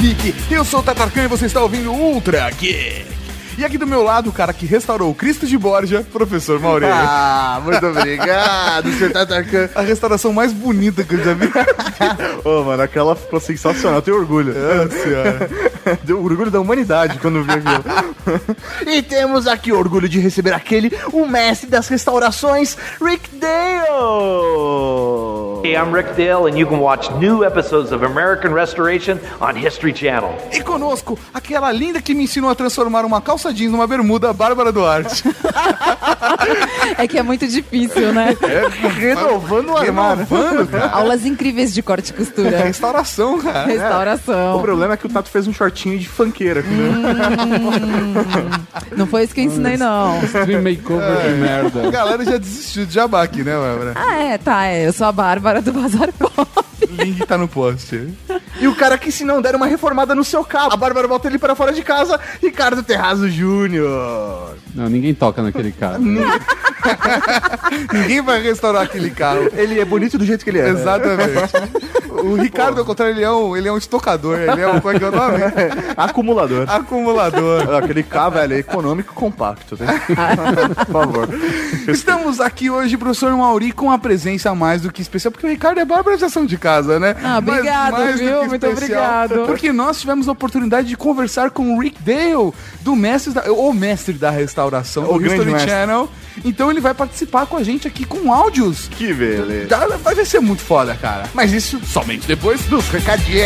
Geek. Eu sou o Tatarkan e você está ouvindo Ultra Geek. E aqui do meu lado, o cara que restaurou o Cristo de Borja, professor Maurê. Ah, muito obrigado, senhor Tatarkan. A restauração mais bonita que eu já vi. Ô, mano, aquela ficou sensacional, eu tenho orgulho. Nossa senhora. Deu orgulho da humanidade quando vi aquilo. e temos aqui o orgulho de receber aquele, o mestre das restaurações, Rick Dale. Hey, I'm Rick Dale, and you can watch new episodes of American Restoration on History Channel. E conosco, aquela linda que me ensinou a transformar uma calça jeans numa bermuda, Bárbara Duarte. É que é muito difícil, né? É, renovando o armário. Renovando, cara. Aulas incríveis de corte e É costura. restauração, cara. O Restauração. problema é que o Tato fez um shortinho de funkeira. Não foi isso que eu ensinei, não. Stream makeover de merda. A galera já desistiu de jabá aqui, né, Bárbara? Ah, é, tá. É. Eu sou a Bárbara do Bazar Pop. Link tá no post. E o cara que se não der uma reformada no seu carro, a Bárbara bota ele para fora de casa, Ricardo Terrazo Júnior. Não, ninguém toca naquele cara. Ninguém vai restaurar aquele carro. Ele é bonito do jeito que ele é. Exatamente. O Ricardo, ao contrário, ele é um, ele é um estocador. Ele é um, como é que é o nome? Acumulador. Acumulador. Aquele carro, velho, é econômico e compacto. Né? Por favor. Estamos aqui hoje, professor Mauri, com a presença mais do que especial, porque o Ricardo e a Bárbara já são de casa, né? Ah, obrigado, do viu? que Muito especial, obrigado. Porque nós tivemos a oportunidade de conversar com o Rick Dale, do mestre da, o mestre da restauração, O do grande History mestre. Channel. Então ele vai participar com a gente aqui com áudios. Que beleza. Vai ser muito foda, cara. Mas isso somente depois dos Recadinho.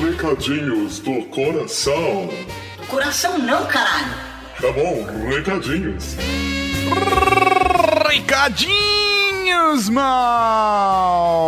Recadinhos do coração. Coração não, caralho. Tá bom, recadinhos. Recadinhos, mal!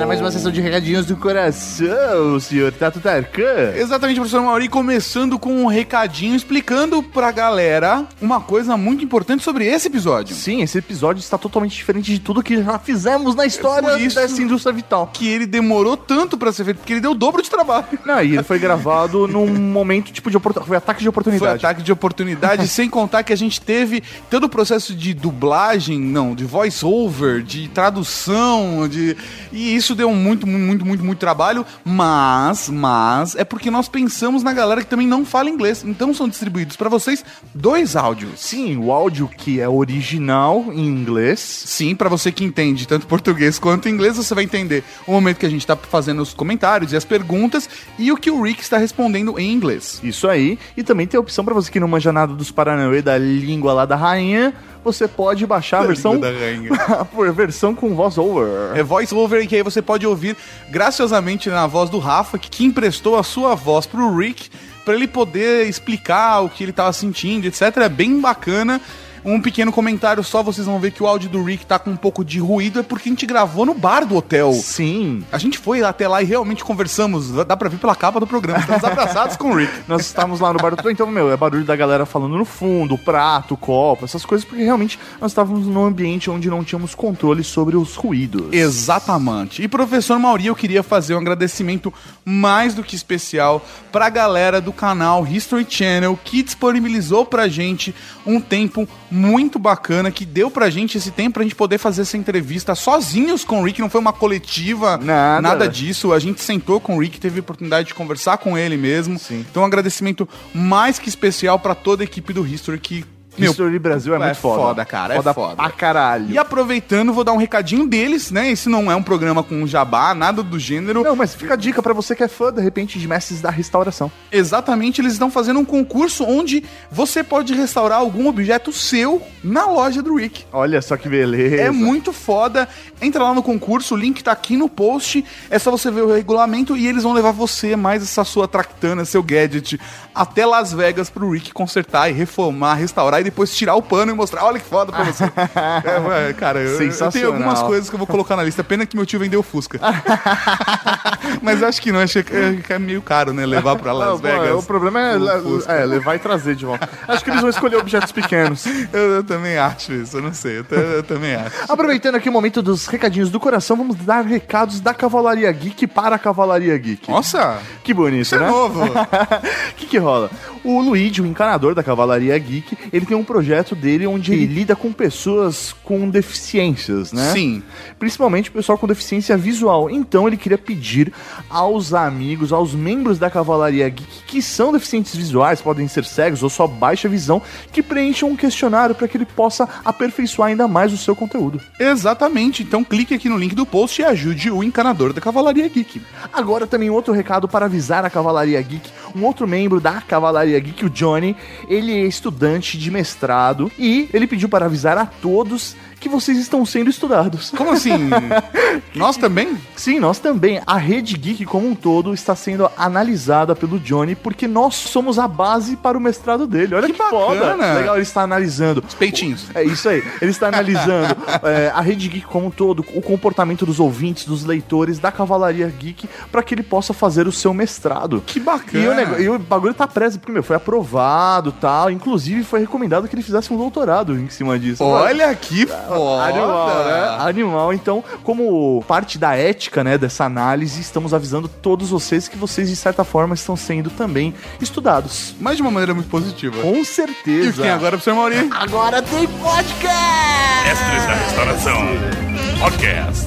Para mais uma sessão de recadinhos do coração, senhor Tato Tarkan. Exatamente, professor Mauri, começando com um recadinho explicando pra galera uma coisa muito importante sobre esse episódio. Sim, esse episódio está totalmente diferente de tudo que já fizemos na história isso- dessa indústria vital. Que ele demorou tanto pra ser feito, porque ele deu o dobro de trabalho. Não, e ele foi gravado num momento tipo de oportunidade. Foi ataque de Foi oportunidade. ataque de oportunidade, sem contar que a gente teve todo o processo de dublagem, não, de voice over, de tradução, de e isso deu muito, muito, muito, muito trabalho, mas, mas é porque nós pensamos na galera que também não fala inglês. Então são distribuídos pra vocês dois áudios. Sim, o áudio que é original em inglês. Sim, pra você que entende tanto português quanto inglês, você vai entender o momento que a gente tá fazendo os comentários e as perguntas e o que o Rick está respondendo em inglês. Isso aí. E também tem a opção pra você que não manja nada dos Paranauê da língua lá da rainha. Você pode baixar a versão. da rainha. por versão com voz over. É voice over que aí você pode ouvir graciosamente na voz do Rafa, que, emprestou a sua voz pro Rick pra ele poder explicar o que ele tava sentindo, etc. É bem bacana. Um pequeno comentário só, vocês vão ver que o áudio do Rick tá com um pouco de ruído, é porque a gente gravou no bar do hotel. Sim. A gente foi até lá e realmente conversamos. Dá pra ver pela capa do programa. Estamos abraçados com o Rick. Nós estávamos lá no bar do então, meu, é barulho da galera falando no fundo, prato, copo, essas coisas, porque realmente nós estávamos num ambiente onde não tínhamos controle sobre os ruídos. Exatamente. E professor Mauri, eu queria fazer um agradecimento mais do que especial pra galera do canal History Channel que disponibilizou pra gente um tempo muito bacana, que deu pra gente esse tempo pra gente poder fazer essa entrevista sozinhos com o Rick, não foi uma coletiva, Nada. nada disso. A gente sentou com o Rick, teve a oportunidade de conversar com ele mesmo. Sim. Então um agradecimento mais que especial pra toda a equipe do History que meu, History Brasil é, é muito foda. foda, cara, é Foda foda. pra caralho. e aproveitando, vou dar um recadinho deles, né? Esse não é um programa com jabá, nada do gênero. Não, mas fica a dica pra você que é fã, de repente, de mestres da restauração. Exatamente, eles estão fazendo um concurso onde você pode restaurar algum objeto seu na loja do Rick. Olha só que beleza. É muito foda. Entra lá no concurso, o link tá aqui no post. É só você ver o regulamento e eles vão levar você, mais essa sua tractana, seu gadget, até Las Vegas pro Rick consertar e reformar, restaurar e depois tirar o pano e mostrar. Olha que foda pra você. é, é, cara, eu, eu tenho algumas coisas que eu vou colocar na lista. Pena que meu tio vendeu Fusca. Mas acho que não, acho que é, que é meio caro, né? Levar pra Las Não, Vegas. o problema é, o é levar e trazer de volta. Acho que eles vão escolher objetos pequenos. Eu, eu também acho isso, eu não sei. Eu, eu também acho. Aproveitando aqui o momento dos recadinhos do coração, vamos dar recados da Cavalaria Geek para a Cavalaria Geek. Nossa! Que bonito, Isso é né? novo. O que, que rola? O Luigi, o encanador da Cavalaria Geek, ele tem um projeto dele onde ele lida com pessoas com deficiências, né? Sim. Principalmente o pessoal com deficiência visual. Então ele queria pedir aos amigos, aos membros da Cavalaria Geek que são deficientes visuais, podem ser cegos ou só baixa visão, que preencham um questionário para que ele possa aperfeiçoar ainda mais o seu conteúdo. Exatamente. Então clique aqui no link do post e ajude o encanador da Cavalaria Geek. Agora também outro recado para avisar a Cavalaria Geek. Um outro membro da Cavalaria Geek, o Johnny, ele é estudante de mestrado e ele pediu para avisar a todos que vocês estão sendo estudados. Como assim? Nós também? Sim, nós também. A rede geek como um todo está sendo analisada pelo Johnny porque nós somos a base para o mestrado dele. Olha que, Que foda. bacana. Legal, ele está analisando. Os peitinhos. É isso aí. Ele está analisando é, a rede geek como um todo, o comportamento dos ouvintes, dos leitores, da Cavalaria Geek, para que ele possa fazer o seu mestrado. Que bacana. E o, e o bagulho tá preso, porque, meu, foi aprovado tal. Inclusive, foi recomendado que ele fizesse um doutorado em cima disso. Olha que foda. Animal, né? Animal. Então, como parte da ética, né, dessa análise, estamos avisando todos vocês que vocês, de certa forma, estão sendo também estudados. Mas de uma maneira muito positiva. Com E certeza. quem agora é pro Sr. Mauri? Agora tem podcast! Mestres da Restauração. Podcast.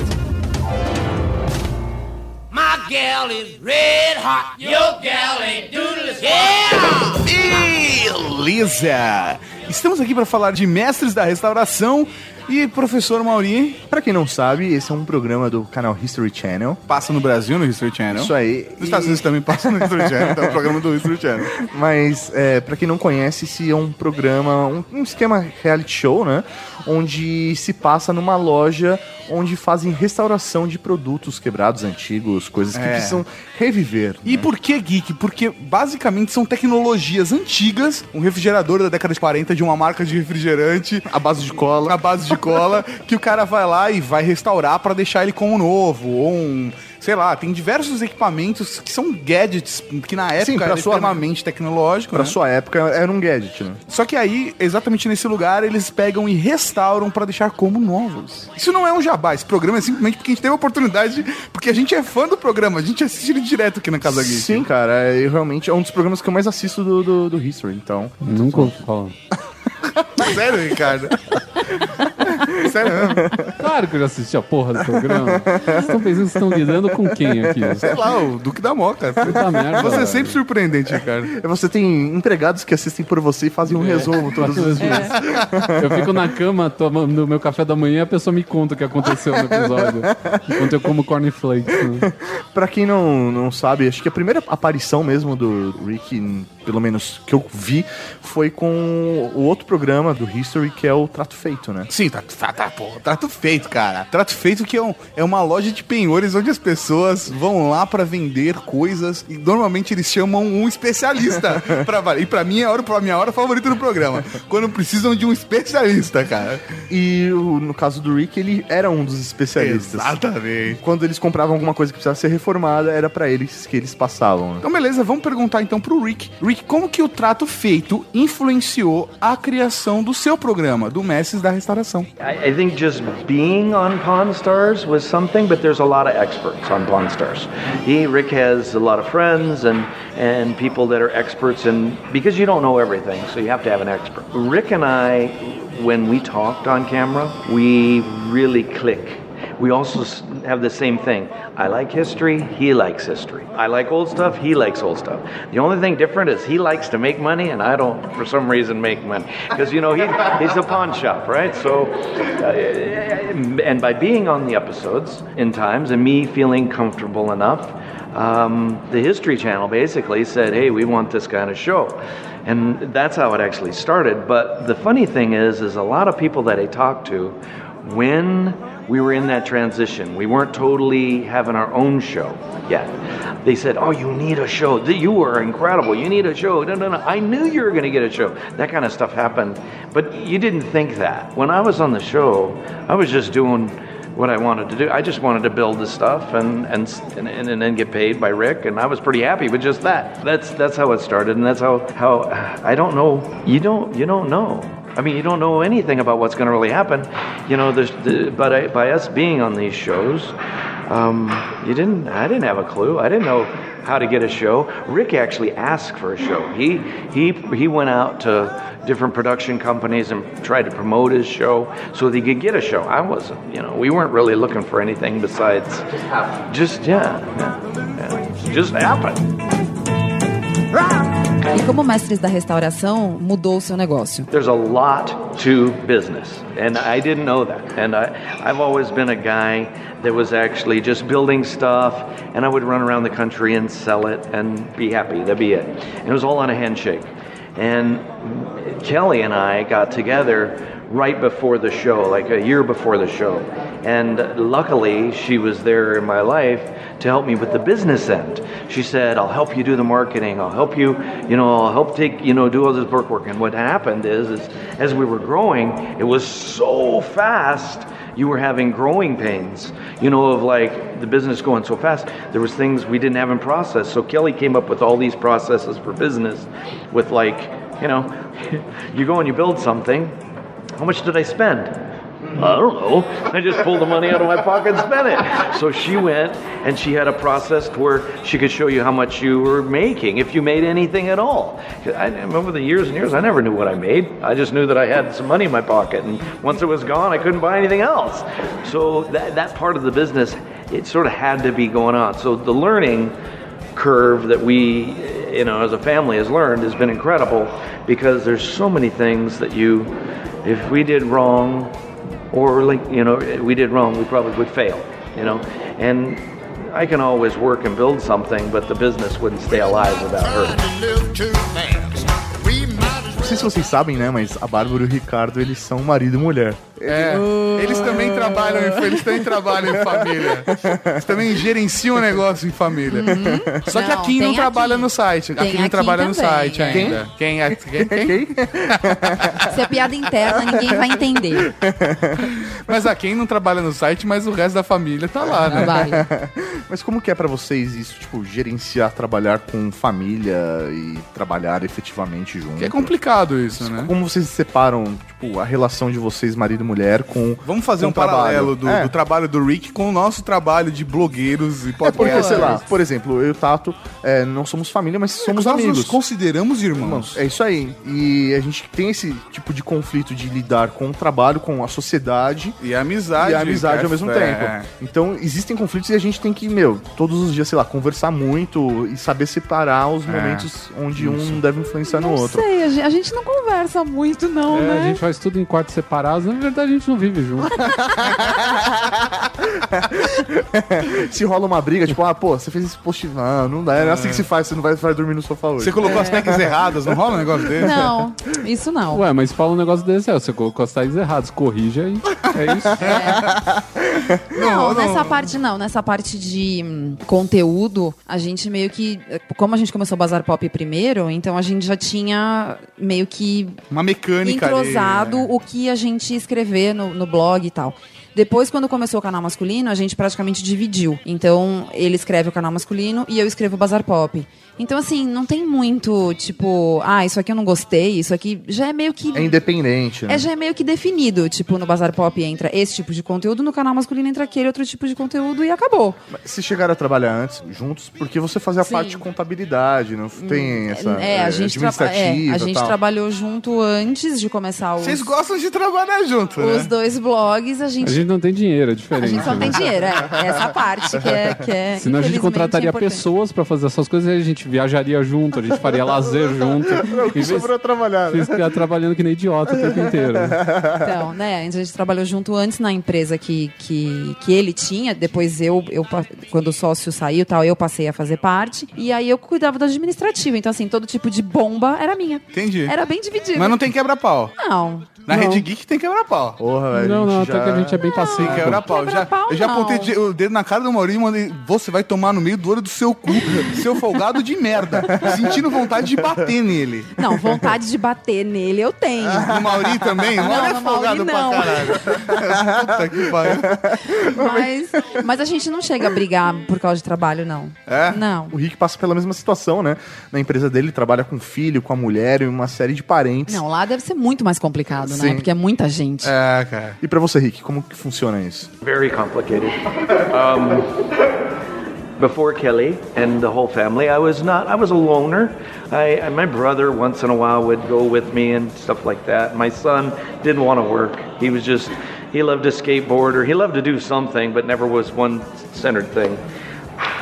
My gal is red hot. Your gal ain't doodle Yeah! Beleza! Estamos aqui para falar de mestres da restauração e professor Mauri Pra quem não sabe, esse é um programa do canal History Channel. passa no Brasil no History Channel. Isso aí. Nos Estados Unidos também passa no History Channel, então é o programa do History Channel. Mas, é, para quem não conhece, esse é um programa, um, um esquema reality show, né? Onde se passa numa loja onde fazem restauração de produtos quebrados, antigos, coisas que É. precisam reviver. E por que geek? Porque basicamente são tecnologias antigas, um refrigerador da década de 40 de uma marca de refrigerante A base de cola. a base de cola, que o cara vai lá e vai restaurar pra deixar ele como novo, ou um, sei lá, tem diversos equipamentos que são gadgets que na época Sim, era sua- extremamente tecnológico, Pra né? sua época era um gadget, né? Só que aí, exatamente nesse lugar, eles pegam e restauram pra deixar como novos. Isso não é um jabá, esse programa é simplesmente porque a gente teve a oportunidade, porque a gente é fã do programa, a gente assiste ele direto aqui na Casa Geek. Sim, cara, eu realmente é um dos programas que eu mais assisto do, do, do History, então. Nunca ouvi falar. Sério, Ricardo? Sério mesmo? Claro que eu já assisti a porra do programa. Vocês estão pensando que estão lidando com quem aqui? Sei lá, o Duque da Moca. Puta merda. Você é sempre surpreendente, Ricardo. Você tem empregados que assistem por você e fazem um resumo todos os dias. Eu fico na cama tomando meu café da manhã e a pessoa me conta o que aconteceu no episódio. Enquanto eu como cornflakes. Né? Pra quem não, não sabe, acho que a primeira aparição mesmo do Rick, pelo menos que eu vi, foi com o outro programa do History, que é o Trato Feito, né? Sim, tá, tá, tá, pô, trato feito, cara. Trato feito que é, um- é uma loja de penhores onde as pessoas vão lá pra vender coisas e normalmente eles chamam um especialista pra valer. E pra mim é a, hora, a minha hora favorita do programa. Quando precisam de um especialista, cara. E o- no caso do Rick, ele era um dos especialistas. Exatamente. Quando eles compravam alguma coisa que precisava ser reformada, era pra eles que eles passavam. né? Então, beleza, vamos perguntar então pro Rick. Rick, como que o trato feito influenciou a criação do seu programa, do Mestres da Restauração? I, I think just being on Pawn Stars was something, but there's a lot of experts on Pawn Stars. He, Rick has a lot of friends and, and people that are experts in, because you don't know everything, so you have to have an expert. Rick and I, when we talked on camera, we really click. We also have the same thing. I like history, he likes history. I like old stuff, he likes old stuff. The only thing different is he likes to make money and I don't, for some reason, make money. Because, you know, he, he's a pawn shop, right? So, uh, and by being on the episodes in times and me feeling comfortable enough, um, the History Channel basically said, hey, we want this kind of show. And that's how it actually started. But the funny thing is, is a lot of people that I talk to, when we were in that transition, we weren't totally having our own show yet. They said, "Oh, you need a show. You are incredible. You need a show." No, no, no. I knew you were going to get a show. That kind of stuff happened, but you didn't think that. When I was on the show, I was just doing what I wanted to do. I just wanted to build the stuff and and and, and, then get paid by Rick, and I was pretty happy with just that. That's that's how it started, and that's how how I don't know. You don't you don't know. I mean, you don't know anything about what's going to really happen, you know. There's the, but I, by us being on these shows, um, you didn't. I didn't have a clue. I didn't know how to get a show. Rick actually asked for a show. He he he went out to different production companies and tried to promote his show so that he could get a show. I wasn't. You know, we weren't really looking for anything besides just happened. Just yeah, yeah, yeah. just happened. E como mestres da restauração, mudou o seu negócio. There's a lot to business, and I didn't know that. And I, I've always been a guy that was actually just building stuff, and I would run around the country and sell it and be happy. That'd be it. And it was all on a handshake. And Kelly and I got together right before the show, like a year before the show. And luckily, she was there in my life to help me with the business end. She said, I'll help you do the marketing. I'll help you, you know, I'll help take, you know, do all this work work. And what happened is, is as we were growing, it was so fast you were having growing pains, you know, of like the business going so fast. There was things we didn't have in process. So Kelly came up with all these processes for business with like, you know, you go and you build something. How much did I spend? I don't know. I just pulled the money out of my pocket and spent it. So she went and she had a process to where she could show you how much you were making, if you made anything at all. I remember the years and years, I never knew what I made. I just knew that I had some money in my pocket. And once it was gone, I couldn't buy anything else. So that, that part of the business, it sort of had to be going on. So the learning curve that we, you know, as a family has learned has been incredible because there's so many things that you, if we did wrong, or like you know we did wrong we probably would fail you know? And i can always work and build something but the business wouldn't stay alive without her Não sei se vocês sabem, né? Mas a Bárbara e o Ricardo, eles são marido e mulher. É, eles também trabalham, em, eles também trabalham em família. Eles também gerenciam o negócio em família. Só que Não, a Kim não trabalha aqui. no site. A Tem Kim não trabalha no site é. ainda. Quem? é- quem, quem? Se é piada interna, ninguém vai entender. Mas a Kim não trabalha no site, mas o resto da família tá lá, né? Trabalho. Mas como que é pra vocês isso, tipo, gerenciar, trabalhar com família e trabalhar efetivamente junto? Que é complicado isso, né? Como vocês separam, tipo, a relação de vocês, marido e mulher, com. Vamos fazer com um o trabalho? paralelo do, É. do trabalho do Rick com o nosso trabalho de blogueiros e É porque, podcasters. sei lá, por exemplo, eu e o Tato é, não somos família, mas somos Nós amigos. nos consideramos irmãos. Irmãos, é isso aí. E a gente tem esse tipo de conflito de lidar com o trabalho, com a sociedade E a amizade. e a amizade é, ao mesmo é. tempo. Então, existem conflitos e a gente tem que, meu, todos os dias, sei lá, conversar muito e saber separar os É. momentos onde um deve influenciar no Não outro. sei, a gente, gente não conversa muito, não, É, né? a gente faz tudo em quartos separados. Na verdade, a gente não vive junto. Se rola uma briga, tipo, ah, pô, você fez esse post. Ah, não dá, é assim que se faz, você não vai, vai dormir no sofá hoje. Você colocou as tags erradas, não rola um negócio desse? Não, isso não. Ué, mas fala um negócio desse, é, você colocou as tags erradas, corrija aí. É isso. Não, nessa parte não. Nessa parte de hum, conteúdo, a gente meio que. Como a gente começou o Bazar Pop primeiro, então a gente já tinha meio que Uma mecânica entrosado ali, né? o que a gente escrever no, no blog e tal. Depois, quando começou o canal masculino, a gente praticamente dividiu. Então, ele escreve o canal masculino e eu escrevo o Bazar Pop. Então, assim, não tem muito, tipo, ah, isso aqui eu não gostei, isso aqui já é meio que. É independente, né? É, já é meio que definido. Tipo, no Bazar Pop entra esse tipo de conteúdo, no canal masculino entra aquele outro tipo de conteúdo e acabou. Se chegaram a trabalhar antes, juntos, porque você fazia Sim. parte de contabilidade, não tem essa. é, a gente, é, administrativa a gente tal. trabalhou junto antes de começar os, Vocês gostam de trabalhar junto, os né? dois blogs. A gente, A gente não tem dinheiro, é a diferente. gente não né? tem dinheiro, é. Essa parte que é. Que é Senão a gente contrataria é pessoas pra fazer essas coisas e a gente viajaria junto, a gente faria lazer junto. Não, o vez sobrou trabalhar, né? ficar trabalhando que nem idiota o tempo inteiro. Então, né, a gente trabalhou junto antes na empresa que, que, que ele tinha, depois eu, eu, quando o sócio saiu e tal, eu passei a fazer parte, e aí eu cuidava do administrativo, então assim, todo tipo de bomba era minha. Entendi. Era bem dividido. Mas não tem quebra-pau. Não. Na Não. Rede Geek tem quebra-pau. Porra, velho. Não, não, até já... que a gente é bem passivo. Tem quebra-pau. Já, Quebra-pau, eu já não. apontei de- o dedo na cara do Maurinho e mandei, você vai tomar no meio do olho do seu cu, seu folgado de merda. Sentindo vontade de bater nele. Não, vontade de bater nele eu tenho. No Maurinho também? O Maurinho é folgado não. pra caralho. Puta que pariu. Mas, mas a gente não chega a brigar por causa de trabalho, não. É? Não. O Rick passa pela mesma situação, né? Na empresa dele, ele trabalha com o filho, com a mulher e uma série de parentes. Não, lá deve ser muito mais complicado. Né? Sim. Porque é muita gente. É, cara. E pra você, Rick, como que funciona isso? Very complicated. Um, before Kelly and the whole family, I was not. I was a loner. I, I my brother once in a while would go with me and stuff like that. My son didn't want to work. He was just he loved to skateboard or he loved to do something, but never was one centered thing.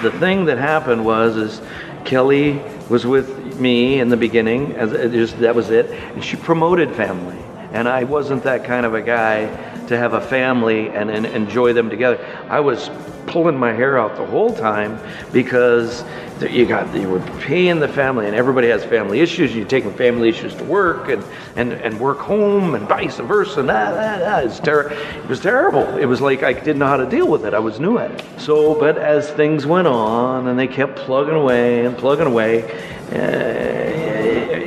The thing that happened was is Kelly was with me in the beginning, as it just that was it, and she promoted family. And I wasn't that kind of a guy to have a family and, and enjoy them together. I was pulling my hair out the whole time because you got you were paying the family, and everybody has family issues. You're taking family issues to work and, and, and work home, and vice versa. And that, that, that is ter- It was terrible. It was like I didn't know how to deal with it. I was new at it. So, but as things went on, and they kept plugging away and plugging away, uh,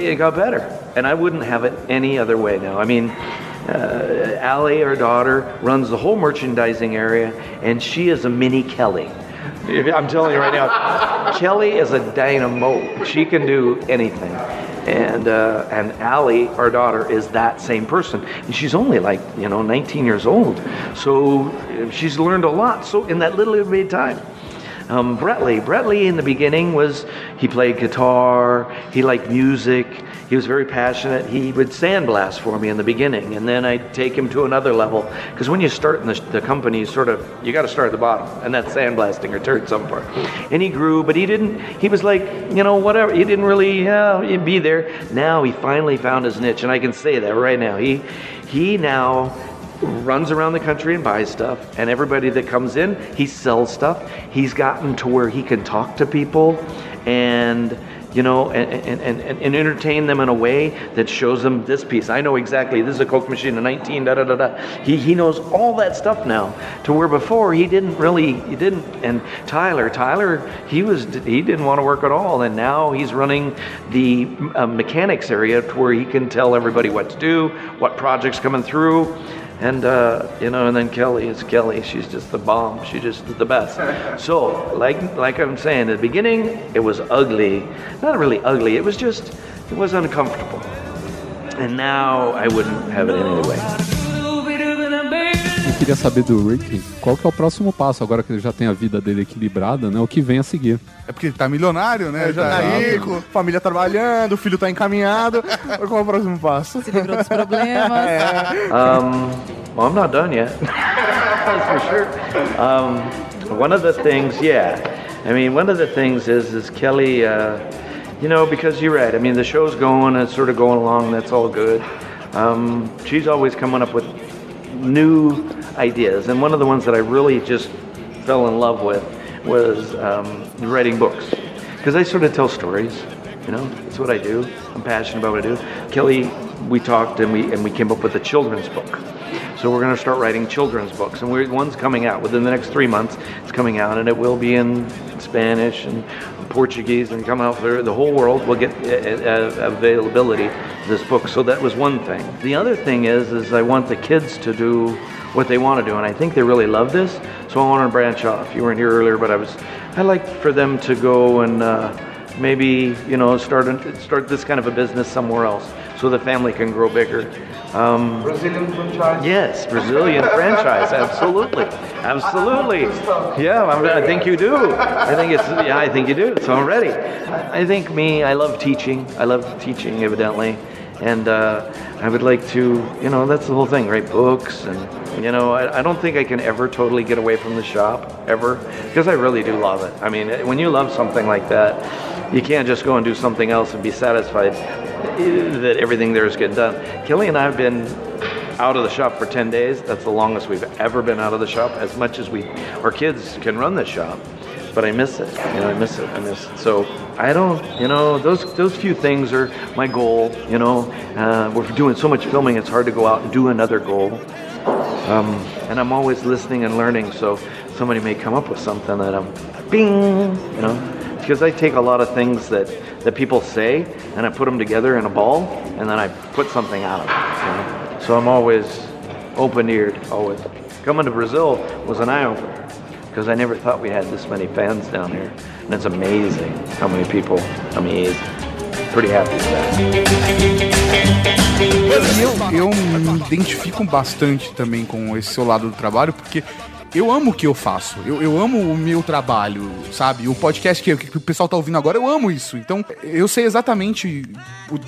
it got better. And I wouldn't have it any other way now. I mean, uh, Allie, our daughter, runs the whole merchandising area, and she is a mini Kelly. I'm telling you right now, Kelly is a dynamo. She can do anything. And uh, and Allie, our daughter, is that same person. And she's only like you know 19 years old, so she's learned a lot. So in that little bit of time. Um, Bretley. Bretley in the beginning was he played guitar, he liked music, he was very passionate. He would sandblast for me in the beginning, and then I'd take him to another level. Because when you start in the, the company, you sort of you got to start at the bottom, and that's sandblasting or turd some part. And he grew, but he didn't. He was like you know whatever. He didn't really uh, be there. Now he finally found his niche, and I can say that right now. He he now runs around the country and buys stuff. And everybody that comes in he sells stuff. He's gotten to where he can talk to people and you know and, and, and, and entertain them in a way that shows them this piece. I know exactly this is a coke machine a 19 da da da da. He, he knows all that stuff now to where before he didn't really he didn't. And tyler tyler he was he didn't want to work at all. And now he's running the uh, mechanics area to where he can tell everybody what to do what projects coming through and uh, you know, and then Kelly is Kelly. She's just the bomb. She's just the best. So, like like I'm saying, at the beginning, it was ugly. Not really ugly. It was just it was uncomfortable. And now I wouldn't have it any other way. Eu queria saber do Rick qual que é o próximo passo, agora que ele já tem a vida dele equilibrada, né? O que vem a seguir. É porque ele tá milionário, né? Já tá rico, família trabalhando, o filho tá encaminhado. Qual é o próximo passo? Se livrou dos problemas. Um, well, I'm not done yet. That's for sure. Um, one of the things, yeah. I mean, one of the things is, is Kelly, uh, you know, because you're right. I mean, the show's going, it's sort of going along, that's all good. Um, she's always coming up with new ideas. And one of the ones that I really just fell in love with was um, writing books. Because I sort of tell stories, you know, it's what I do. I'm passionate about what I do. Kelly, we talked and we, and we came up with a children's book. So we're going to start writing children's books, and we're, one's coming out within the next three months. It's coming out, and it will be in Spanish and Portuguese, and come out for the whole world. Will get uh, uh, availability of this book. So that was one thing. The other thing is, is I want the kids to do what they want to do, and I think they really love this. So I want to branch off. You weren't here earlier, but I was. I like for them to go and. Uh, maybe you know start start this kind of a business somewhere else so the family can grow bigger. Um, Brazilian franchise. Yes, Brazilian franchise, absolutely, absolutely. Yeah, I, I think you do. I think it's. Yeah, I think you do. So I'm ready. I I think me. I love teaching. I love teaching, evidently, and uh, I would like to. You know, that's the whole thing, write Books and you know, I, I don't think I can ever totally get away from the shop ever because I really do love it. I mean, when you love something like that, you can't just go and do something else and be satisfied that everything there is getting done. Kelly and I have been out of the shop for 10 days. That's the longest we've ever been out of the shop, as much as we, our kids can run the shop. But I miss it. You know, I miss it. I miss it. So I don't, you know, those those few things are my goal. You know, uh, we're doing so much filming, it's hard to go out and do another goal. Um, and I'm always listening and learning. So somebody may come up with something that I'm, bing, you know, because I take a lot of things that that people say and I put them together in a ball, and then I put something out of it. You know? So I'm always open-eared. Always coming to Brazil was an eye-opener because I never thought we had this many fans down here, and it's amazing how many people. I Amazing. Pretty happy with that. Eu, eu me identifico bastante também com esse seu lado do trabalho, porque eu amo o que eu faço. Eu, eu amo o meu trabalho, sabe? O podcast que, que o pessoal tá ouvindo agora, eu amo isso. Então, eu sei exatamente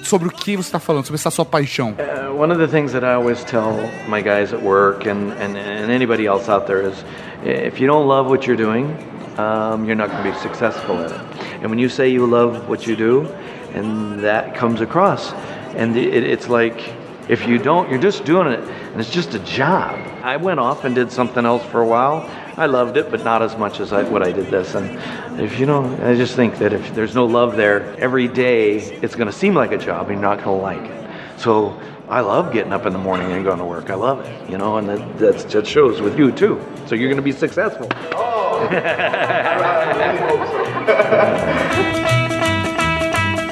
sobre o que você tá falando, sobre essa sua paixão. Uh, one of the things that I always tell my guys at work and, and, and anybody else out there is if you don't love what you're doing, um, you're not going to be successful at it. And when you say you love what you do, and that comes across, and it, it's like if you don't, you're just doing it, and it's just a job. I went off and did something else for a while. I loved it, but not as much as I, what I did this. And if you know, I just think that if there's no love there, every day it's going to seem like a job, and you're not going to like it. So I love getting up in the morning and going to work. I love it, you know, and that, that shows with you too. So you're going to be successful.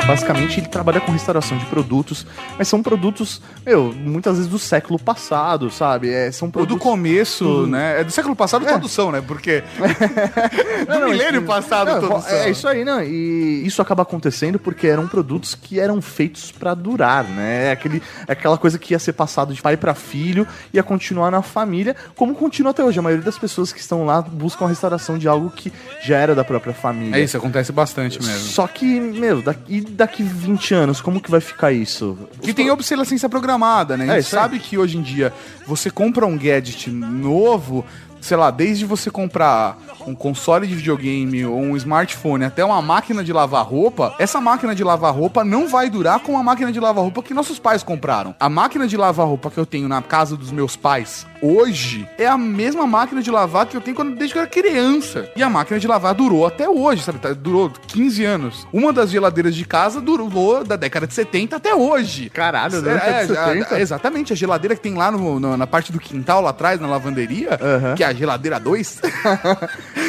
Basicamente, ele trabalha com restauração de produtos, mas são produtos, meu, muitas vezes do século passado, sabe? É, são O do produtos. começo, né? É do século passado todos são, né? Porque. do não, milênio isso- passado Não, são. É isso aí, não. E isso acaba acontecendo porque eram produtos que eram feitos pra durar, né? É Aquele, é aquela coisa que ia ser passado de pai pra filho, ia continuar na família, como continua até hoje. A maioria das pessoas que estão lá buscam a restauração de algo que já era da própria família. É isso, acontece bastante mesmo. Só que, meu, daqui, daqui 20 anos, como que vai ficar isso? Que tem obsolescência programada, né? A É, gente sabe que hoje em dia você compra um gadget novo, sei lá, desde você comprar um console de videogame ou um smartphone até uma máquina de lavar roupa, essa máquina de lavar roupa não vai durar com a máquina de lavar roupa que nossos pais compraram. A máquina de lavar roupa que eu tenho na casa dos meus pais hoje é a mesma máquina de lavar que eu tenho quando, desde que eu era criança. E a máquina de lavar durou até hoje, sabe? Tá- Durou 15 anos. Uma das geladeiras de casa durou da década de 70 até hoje. Caralho, É, né? é, 70. a- exatamente, a geladeira que tem lá no- no- na parte do quintal, lá atrás, na lavanderia, Aham. que é a geladeira 2.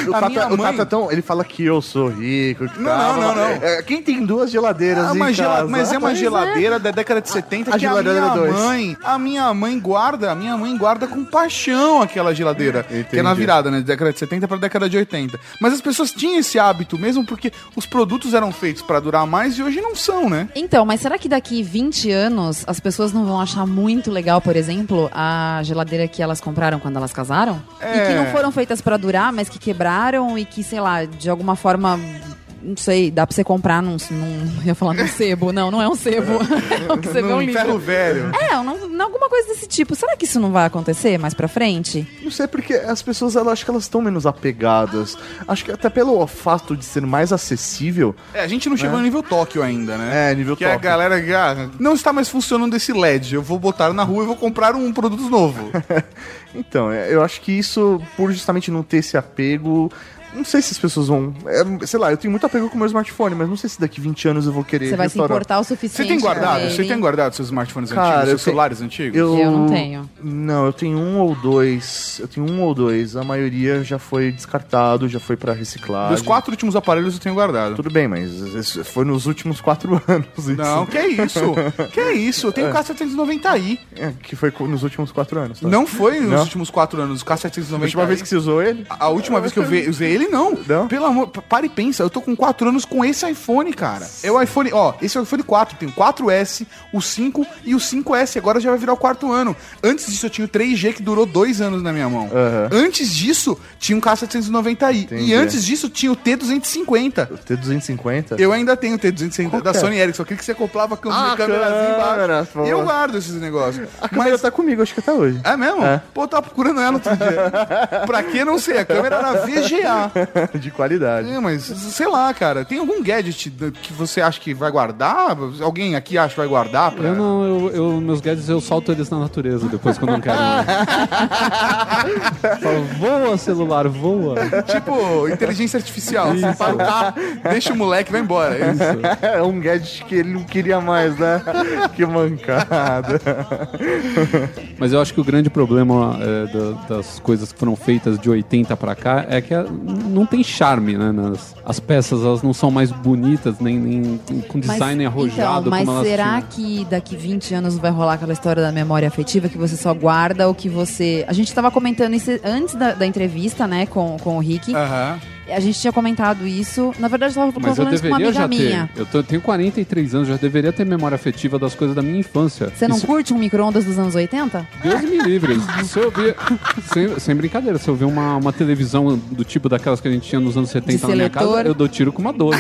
O a Tata, minha o mãe- Tata tão, ele fala que eu sou rico. que Não, tal. não, não, não. É, quem tem duas geladeiras Ah, em gela- casa? mas é uma Pois é. geladeira da década de 70 A que a geladeira minha dois. mãe, a minha mãe guarda, a minha mãe guarda com paixão aquela geladeira, que é na Entendi. virada, né, da década de 70 para década de 80. Mas as pessoas tinham esse hábito mesmo porque os produtos eram feitos para durar mais e hoje não são, né? Então, mas será que daqui 20 anos as pessoas não vão achar muito legal, por exemplo, a geladeira que elas compraram quando elas casaram? E que É. não foram feitas pra durar, mas que quebraram e que, sei lá, de alguma forma. Não sei, dá pra você comprar num. num eu ia falar num sebo. Não, não é um sebo. o que você vê é um Num ferro livro. velho. É, não, não- alguma coisa desse tipo. Será que isso não vai acontecer mais pra frente? Não sei porque as pessoas, elas, acho que elas estão menos apegadas. Acho que até pelo fato de ser mais acessível. É, a gente não chegou no nível Tóquio ainda, né? É, nível que é a Tóquio. galera que ah, não está mais funcionando esse LED. Eu vou botar na rua e vou comprar um produto novo. Então, é, eu acho que isso, por justamente não ter esse apego. Não sei se as pessoas vão. é, sei lá, eu tenho muito apego com o meu smartphone, mas não sei se daqui 20 anos eu vou querer. Você vai se restaurar. importar o Você suficiente. tem guardado? Você tem guardado seus smartphones Cara, antigos, eu seus tenho- celulares antigos? Eu... Eu não tenho. Não, eu tenho um ou dois. Eu tenho um ou dois. A maioria já foi descartado, já foi pra reciclagem. Dos quatro últimos aparelhos eu tenho guardado. Tudo bem, mas foi nos últimos quatro anos. isso. Não, que isso? que isso? Eu tenho o K790i. É, que foi nos últimos quatro anos. tá? Não foi nos Não? últimos quatro anos, o K790i. A última vez que você usou ele? A última vez que eu usei ele, não. Não? Pelo amor, para e pensa, eu tô com 4 anos com esse iPhone, cara. É o iPhone, ó, esse é o iPhone 4, tem o 4S, o 5 e o 5S, agora já vai virar o quarto ano. Antes disso eu tinha o 3G que durou dois anos na minha mão. Aham. Antes disso, tinha um K790i. Entendi. E antes disso, tinha o T250. O T250? Eu ainda tenho o T250 Qual da é? Sony Ericsson, aquele que você acoplava com Ah, câmerazinha câmera, embaixo. eu guardo esses negócios. A câmera tá comigo, acho que até hoje. É mesmo? É. Pô, eu tava procurando ela outro dia. pra que não sei? A câmera era VGA. De qualidade. É, mas sei lá, cara. Tem algum gadget que você acha que vai guardar? Alguém aqui acha que vai guardar? Pra... Eu não, eu, eu- meus gadgets eu solto eles na natureza depois eu não quero. Falo, voa celular, voa. Tipo, inteligência artificial. Você para o carro, deixa o moleque e vai embora. É isso. É um gadget que ele não queria mais, né? que mancada. Mas eu acho que o grande problema é, da- das coisas que foram feitas de 80 pra cá é que a- não tem charme, né? Nas, as peças elas não são mais bonitas, nem, nem com design arrojado então, mas como elas será tinham. que daqui 20 anos vai rolar aquela história da memória afetiva que você só guarda o que você. A gente tava comentando isso antes da, da entrevista, né, com, com o Rick. Aham. A gente tinha comentado isso. Na verdade, eu tava Mas eu falando isso com uma deveria amiga já minha. ter. Eu tô- tenho 43 anos, já deveria ter memória afetiva das coisas da minha infância. Você não Isso- curte um micro-ondas dos anos 80? Deus me livre. Se eu ver, sem, sem brincadeira, se eu ver uma, uma televisão do tipo daquelas que a gente tinha nos anos 70 De na minha seletor. casa, eu dou tiro com uma 12.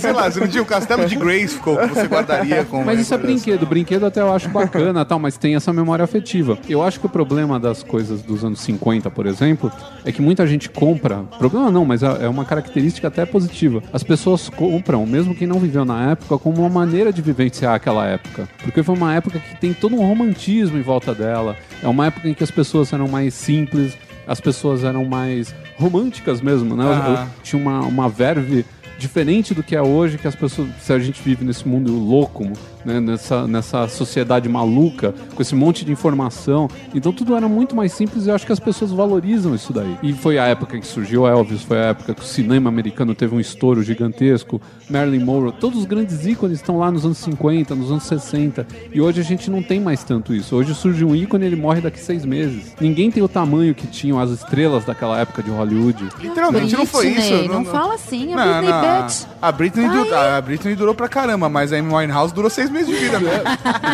Sei lá, você não tinha o castelo de Grayskull que você guardaria com. Mas isso é brinquedo. Brinquedo até eu acho bacana tal, mas tem essa memória afetiva. Eu acho que o problema das coisas dos anos 50, por exemplo, é que muita gente compra. Problema não, mas é é uma característica até positiva. As pessoas compram, mesmo quem não viveu na época, como uma maneira de vivenciar aquela época. Porque foi uma época que tem todo um romantismo em volta dela. É uma época em que as pessoas eram mais simples, as pessoas eram mais românticas mesmo, né? Eu- tinha uma, uma verve diferente do que é hoje, que as pessoas, se a gente vive nesse mundo louco, né, nessa, nessa sociedade maluca, com esse monte de informação. Então tudo era muito mais simples e eu acho que as pessoas valorizam isso daí. E foi a época que surgiu Elvis, foi a época que o cinema americano teve um estouro gigantesco, Marilyn Monroe, todos os grandes ícones estão lá nos anos 50, nos anos 60. E hoje a gente não tem mais tanto isso. Hoje surge um ícone e ele morre daqui seis meses. Ninguém tem o tamanho que tinham as estrelas daquela época de Hollywood. Literalmente não foi Britney, isso. Não, fala assim, a Não, Britney não. Bitch. A Britney, Ai. du- a Britney durou pra caramba, mas a Amy Winehouse durou seis meses de vida. mesmo.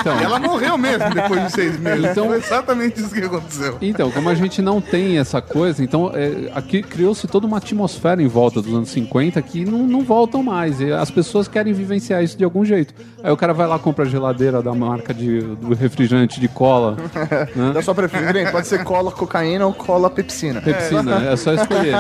Então, E ela morreu mesmo depois de seis meses. Então- Foi exatamente isso que aconteceu. Então, como a gente não tem essa coisa, então é, aqui criou-se toda uma atmosfera em volta dos anos 50 que não, não voltam mais. E as pessoas querem vivenciar isso de algum jeito. Aí o cara vai lá compra a geladeira da marca de, do refrigerante de cola, né? Da sua preferência. Pode ser cola cocaína ou cola pepsina. Pepsina, é só escolher.